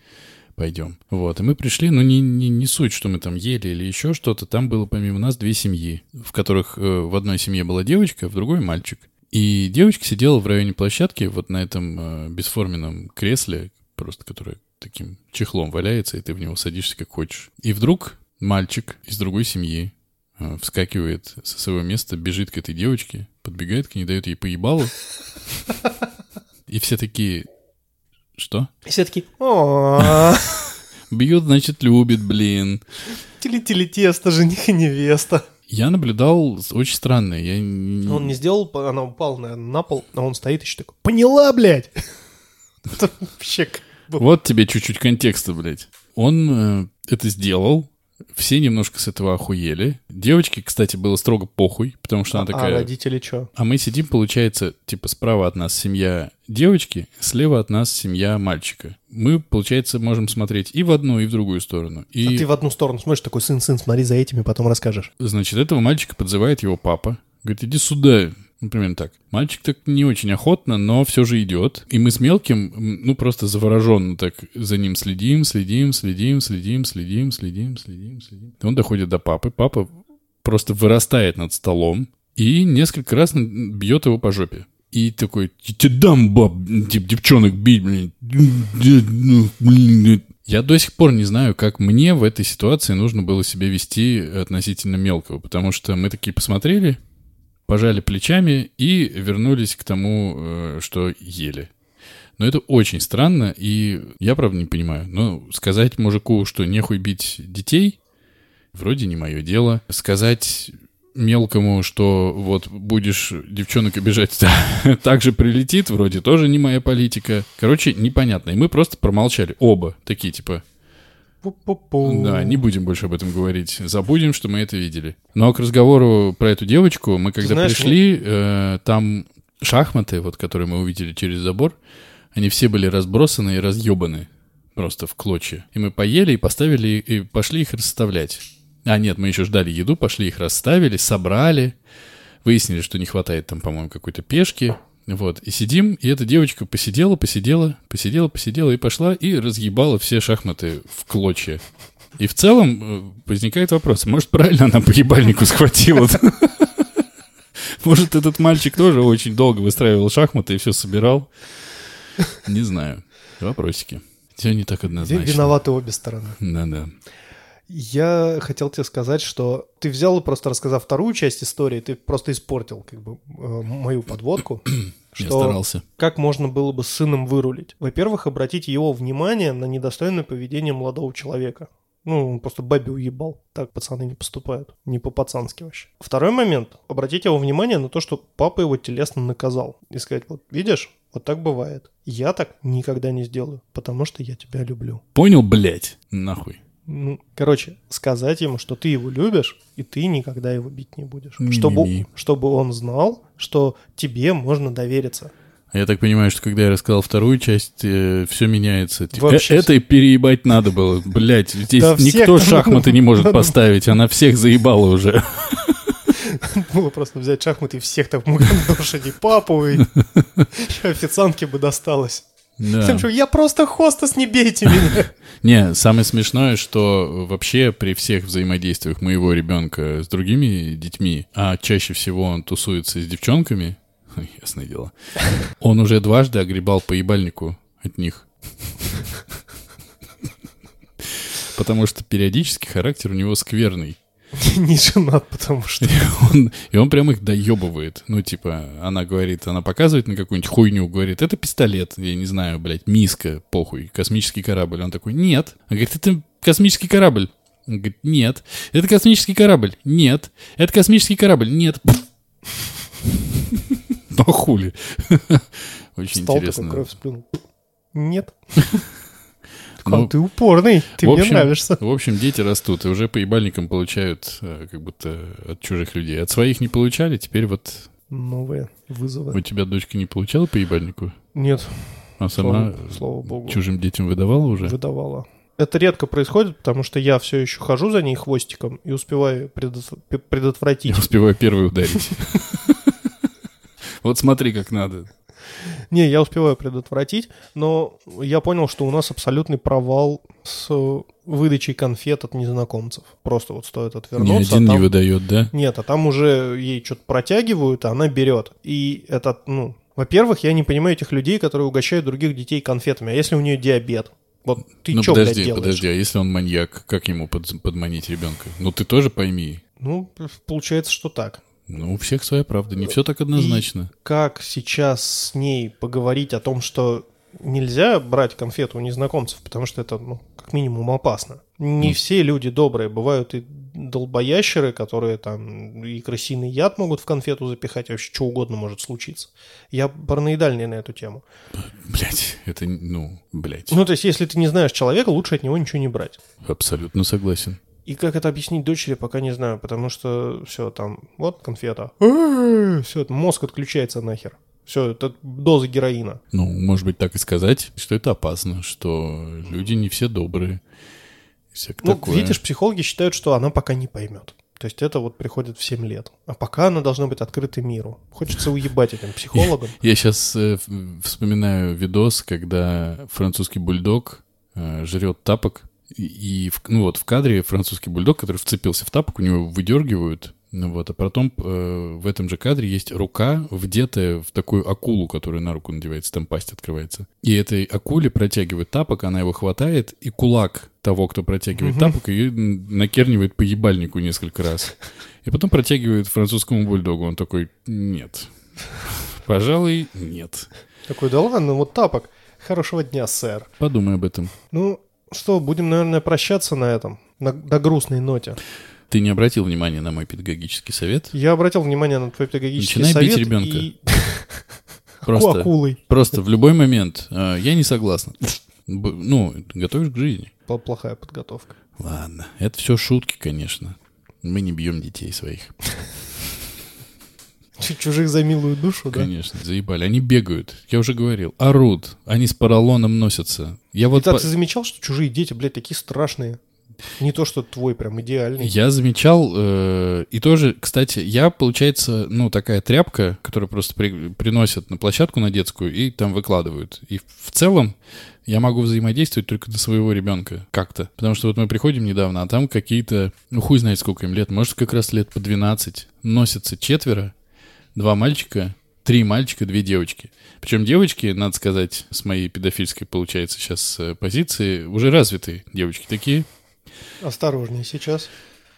пойдем. Вот, и мы пришли, но не, не, не суть, что мы там ели или еще что-то. Там было помимо нас две семьи, в которых э, в одной семье была девочка, в другой мальчик. И девочка сидела в районе площадки, вот на этом э, бесформенном кресле, просто которое таким чехлом валяется, и ты в него садишься как хочешь. И вдруг мальчик из другой семьи э, вскакивает со своего места, бежит к этой девочке, подбегает к ней, дает ей поебалу. И все такие, что? И все такие, «О, Бьет, значит, любит, блин. тили-тили тесто, жених и невеста. Я наблюдал очень странное. Я Он не сделал, она упала, наверное, на пол, а он стоит еще такой, поняла, блядь? Вообще Вот тебе чуть-чуть контекста, блядь. Он э, это сделал. Все немножко с этого охуели. Девочке, кстати, было строго похуй, потому что она А такая... родители что? А мы сидим, получается, типа справа от нас семья девочки, слева от нас семья мальчика. Мы, получается, можем смотреть и в одну, и в другую сторону. И, А ты в одну сторону смотришь, такой, сын, сын, смотри за этими, потом расскажешь. значит, этого мальчика подзывает его папа. Говорит, иди сюда. Ну, примерно так. Мальчик так не очень охотно, но все же идет. И мы с мелким, ну, просто завороженно так за ним следим, следим, следим, следим, следим, следим, следим, следим. Он доходит до папы. Папа просто вырастает над столом и несколько раз бьет его по жопе. И такой, «Я тебе дам, баб, дев- девчонок бить, блин. Ну, блин». Я до сих пор не знаю, как мне в этой ситуации нужно было себя вести относительно мелкого, потому что мы такие посмотрели, пожали плечами и вернулись к тому, э, что ели. Но это очень странно, и я, правда, не понимаю. Но сказать мужику, что нехуй бить детей, вроде не мое дело. Сказать мелкому, что вот будешь девчонок обижать, так же прилетит, вроде тоже не моя политика. Короче, непонятно. И мы просто промолчали. Оба такие, типа, Пу-пу-пу. да, не будем больше об этом говорить. Забудем, что мы это видели. Но к разговору про эту девочку, мы когда Знаешь, пришли, э, там шахматы, вот которые мы увидели через забор, они все были разбросаны и разъебаны просто в клочья. И мы поели и поставили, и пошли их расставлять. А, нет, мы еще ждали еду, пошли их расставили, собрали. Выяснили, что не хватает там, по-моему, какой-то пешки. Вот, и сидим, и эта девочка посидела, посидела, посидела, посидела и пошла, и разъебала все шахматы в клочья. И в целом э, возникает вопрос, может, правильно она по ебальнику схватила? Может, этот мальчик тоже очень долго выстраивал шахматы и все собирал? Не знаю. Вопросики. Все не так однозначно. Виноваты обе стороны. Да-да. Я хотел тебе сказать, что ты взял и просто рассказав вторую часть истории, ты просто испортил как бы э, мою подводку. Я что старался. как можно было бы с сыном вырулить? Во-первых, обратить его внимание на недостойное поведение молодого человека. Ну, он просто бабе уебал. Так пацаны не поступают. Не по-пацански вообще. Второй момент. Обратить его внимание на то, что папа его телесно наказал. И сказать, вот видишь, вот так бывает. Я так никогда не сделаю, потому что я тебя люблю. Понял, блядь? Нахуй. Ну, короче, сказать ему, что ты его любишь, и ты никогда его бить не будешь. Ми-ми-ми. Чтобы, чтобы он знал, что тебе можно довериться. А Я так понимаю, что когда я рассказал вторую часть, все меняется. Типа, Вообще э, это и переебать надо было. Блять, здесь Да никто шахматы не может поставить, она всех заебала уже. Было просто взять шахматы и всех так мугандошить, и папу, и официантке бы досталось. Да. Всем что, я просто хостес, не бейте меня. Не, самое смешное, что вообще при всех взаимодействиях моего ребенка с другими детьми, а чаще всего он тусуется с девчонками, ясное дело, он уже дважды огребал по ебальнику от них. Потому что периодически характер у него скверный. Не женат, потому что... Он- и он прям их доебывает. Ну, типа, она говорит, она показывает на какую-нибудь хуйню, говорит, это пистолет, я не знаю, блядь, миска, похуй, космический корабль. Он такой, нет. Она говорит, это космический корабль. Он говорит, нет. Это космический корабль. Нет. Это космический корабль. Нет. Ну, хули. Очень интересно. кровь сплюнул. Нет. Ну, А ты упорный, ты в мне общем- нравишься. В общем, дети растут и уже по ебальникам получают э, как будто от чужих людей. От своих не получали, теперь вот Новые у вызовы. тебя дочка не получала по ебальнику? Нет, А сама слава, слава богу, чужим детям выдавала уже? выдавала. Это редко происходит, потому что я все еще хожу за ней хвостиком и успеваю предот- предотвратить. Я успеваю первый ударить. Вот смотри, как надо. Не, я успеваю предотвратить, но я понял, что у нас абсолютный провал с выдачей конфет от незнакомцев. Просто вот стоит Ни отвернуться. один а не там- выдает, да? Нет, а там уже ей что-то протягивают, а она берет. И это, ну, во-первых, я не понимаю этих людей, которые угощают других детей конфетами. А если у нее диабет? Вот ты ну что, блядь, подожди, делаешь? подожди, а если он маньяк, как ему под- подманить ребенка? Ну ты тоже пойми. Ну, получается, что так. Ну, у всех своя правда, не все так однозначно. Как сейчас с ней поговорить о том, что нельзя брать конфету у незнакомцев, потому что это, ну, как минимум опасно. Не Ну. все люди добрые, бывают и долбоящеры, которые там и крысиный яд могут в конфету запихать, вообще что угодно может случиться. Я параноидальный на эту тему. Блять, это, ну, блять, Ну, то есть, если ты не знаешь человека, лучше от него ничего не брать. абсолютно согласен. И как это объяснить дочери, пока не знаю, потому что все, там, вот конфета. Все, мозг отключается нахер. Все, это доза героина. Ну, может быть, так и сказать, что это опасно, что люди не все добрые. и Всякое Ну, такое. видишь, психологи считают, что она пока не поймет. То есть это вот приходит в 7 лет. А пока она должна быть открытой миру. Хочется уебать этим психологам. Я сейчас вспоминаю видос, когда французский бульдог э, жрет тапок, и, и в- ну вот в кадре французский бульдог, который вцепился в тапок, у него выдергивают, ну вот, а потом э, в этом же кадре есть рука, вдетая в такую акулу, которая на руку надевается, там пасть открывается. И этой акуле протягивает тапок, она его хватает, и кулак того, кто протягивает Мгм. тапок, ее накернивает по ебальнику несколько раз. И потом протягивает французскому бульдогу. Он такой, нет. Пожалуй, нет. Такой, да ладно, вот тапок. Хорошего дня, сэр. Подумай об этом. Ну, что, будем, наверное, прощаться на этом. на, на грустной ноте. Ты не обратил внимания на мой педагогический совет? Я обратил внимание на твой педагогический Начинай бить совет. ребенка. и- Просто, Акулой. просто в любой момент э, я не согласна. Ну, готовишь к жизни. Пл- Плохая подготовка. Ладно, это все шутки, конечно. Мы не бьем детей своих. Чужих за милую душу, да? Конечно, заебали. Они бегают, я уже говорил, орут, они с поролоном носятся. Я вот И так по- ты замечал, что чужие дети, блядь, такие страшные? Не то, что твой прям идеальный. Я замечал, э, и тоже, кстати, я, получается, ну, такая тряпка, которую просто при- приносят на площадку на детскую и там выкладывают. И в целом я могу взаимодействовать только на своего ребенка как-то. Потому что вот мы приходим недавно, а там какие-то, ну, хуй знает, сколько им лет, может, как раз лет по 12, носятся четверо, два мальчика, три мальчика, две девочки. Причем девочки, надо сказать, с моей педофильской, получается, сейчас э, позиции, уже развитые девочки такие, Осторожнее сейчас.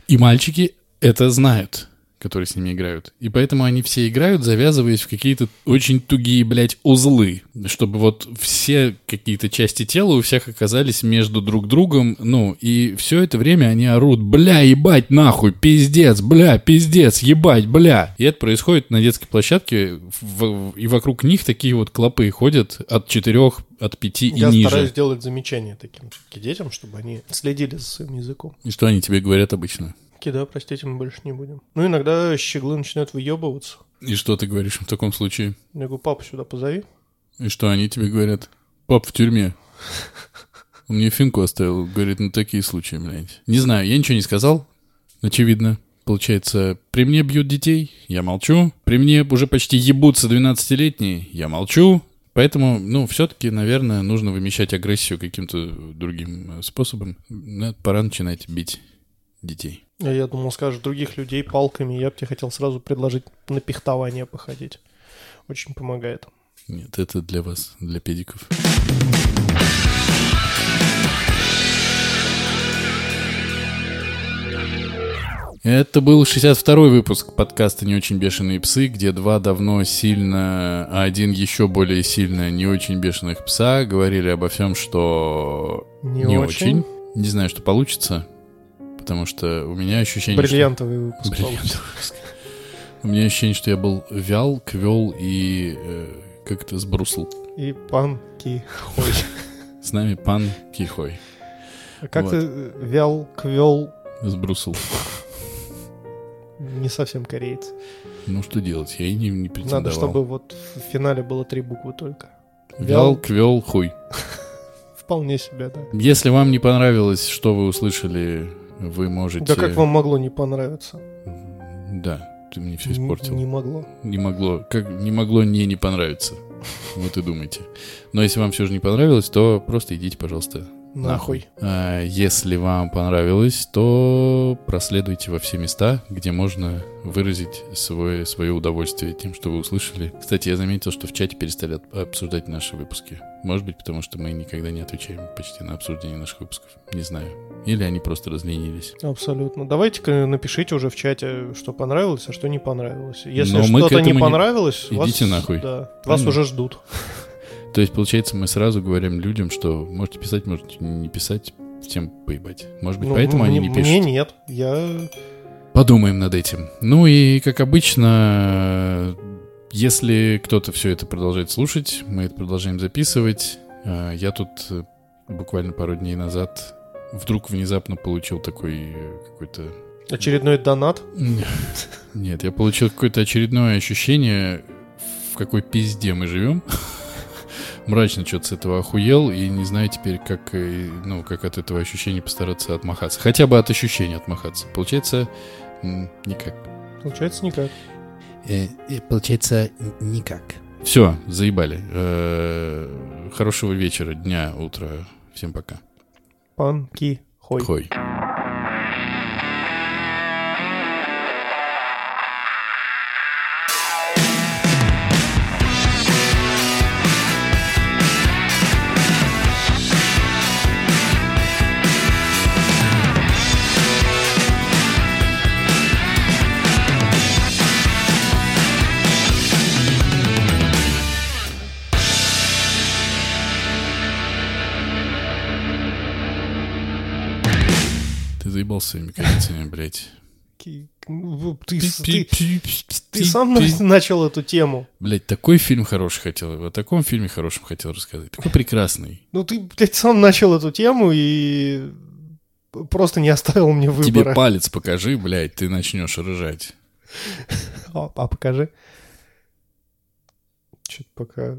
и мальчики это знают, которые с ними играют. И поэтому они все играют, завязываясь в какие-то очень тугие, блядь, узлы. Чтобы вот все какие-то части тела у всех оказались между друг другом. Ну, и все это время они орут, бля, ебать, нахуй, пиздец, бля, пиздец, ебать, бля. И это происходит на детской площадке, в- и вокруг них такие вот клопы ходят от четырех, от пяти и Я ниже. стараюсь делать замечания таким детям, чтобы они следили за своим языком. И что они тебе говорят обычно? Кида, простите, мы больше не будем. Ну, иногда щеглы начинают выебываться. И что ты говоришь в таком случае? Я говорю, папу сюда позови. И что они тебе говорят? Пап в тюрьме. Он мне финку оставил. Говорит, ну такие случаи, блядь. Не знаю, я ничего не сказал. Очевидно. Получается, при мне бьют детей, я молчу. При мне уже почти ебутся 12-летние, я молчу. Поэтому, ну, все-таки, наверное, нужно вымещать агрессию каким-то другим э, способом. Пора начинать бить детей. Я думал, скажешь других людей палками. Я бы тебе хотел сразу предложить на пихтование походить. Очень помогает. Нет, это для вас, для педиков. Это был 62-й выпуск подкаста «Не очень бешеные псы», где два давно сильно, а один еще более сильно не очень бешеных пса говорили обо всем, что Не, не, очень. очень. Не знаю, что получится, потому что у меня ощущение, что... Бриллиантовый выпуск Бриллиантовый выпуск. У меня ощущение, что я был вял, квел и э, как-то сбрусил. И панки. Ой. С нами пан Кихой. А как Вот. ты вял, квел, Сбрусил. не совсем кореец. Ну что делать? Я и не, не претендовал. Надо, чтобы вот в финале было три буквы только. Вял, вял. квел, хуй. Вполне себе, да. Если вам не понравилось, что вы услышали, вы можете... Да как вам могло не понравиться? Да, ты мне все испортил. Не могло. Не могло, как не могло не не понравиться. Вот и думайте. Но если вам все же не понравилось, то просто идите, пожалуйста, Нахуй. А если вам понравилось, то проследуйте во все места, где можно выразить свое, свое удовольствие тем, что вы услышали. Кстати, я заметил, что в чате перестали обсуждать наши выпуски. Может быть, потому что мы никогда не отвечаем почти на обсуждение наших выпусков. Не знаю. Или они просто разленились. Абсолютно. Давайте-ка напишите уже в чате, что понравилось, а что не понравилось. Если что-то не понравилось, Идите вас, нахуй. Да, вас уже ждут. То есть, получается, мы сразу говорим людям, что можете писать, можете не писать, всем поебать. Может быть, Ну, поэтому мне, они не пишут. Мне нет. Я... Подумаем над этим. Ну и, как обычно, если кто-то все это продолжает слушать, мы это продолжаем записывать. А, Я тут э, буквально пару дней назад вдруг внезапно получил такой э, какой-то... Очередной донат. Нет, я получил какое-то очередное ощущение, в какой пизде мы живем. Мрачно что-то с этого охуел и не знаю теперь, как, э, ну, как от этого ощущения постараться отмахаться. Хотя бы от ощущения отмахаться. Получается, никак. Получается, никак. Э, Получается, никак. Все, заебали. Э, Хорошего вечера, дня, утра. Всем пока. Панки. Хой. Хой. Заебался своими коррекциями, блядь. Ки- ну, Ты, ты, ты сам на- начал эту тему. Блядь, такой фильм хороший хотел, о таком фильме хорошем хотел рассказать. Такой прекрасный. Ну ты, блядь, сам начал эту тему и просто не оставил мне Тебе выбора. палец покажи, блядь, ты начнешь рыжать. А, а покажи. Что-то пока...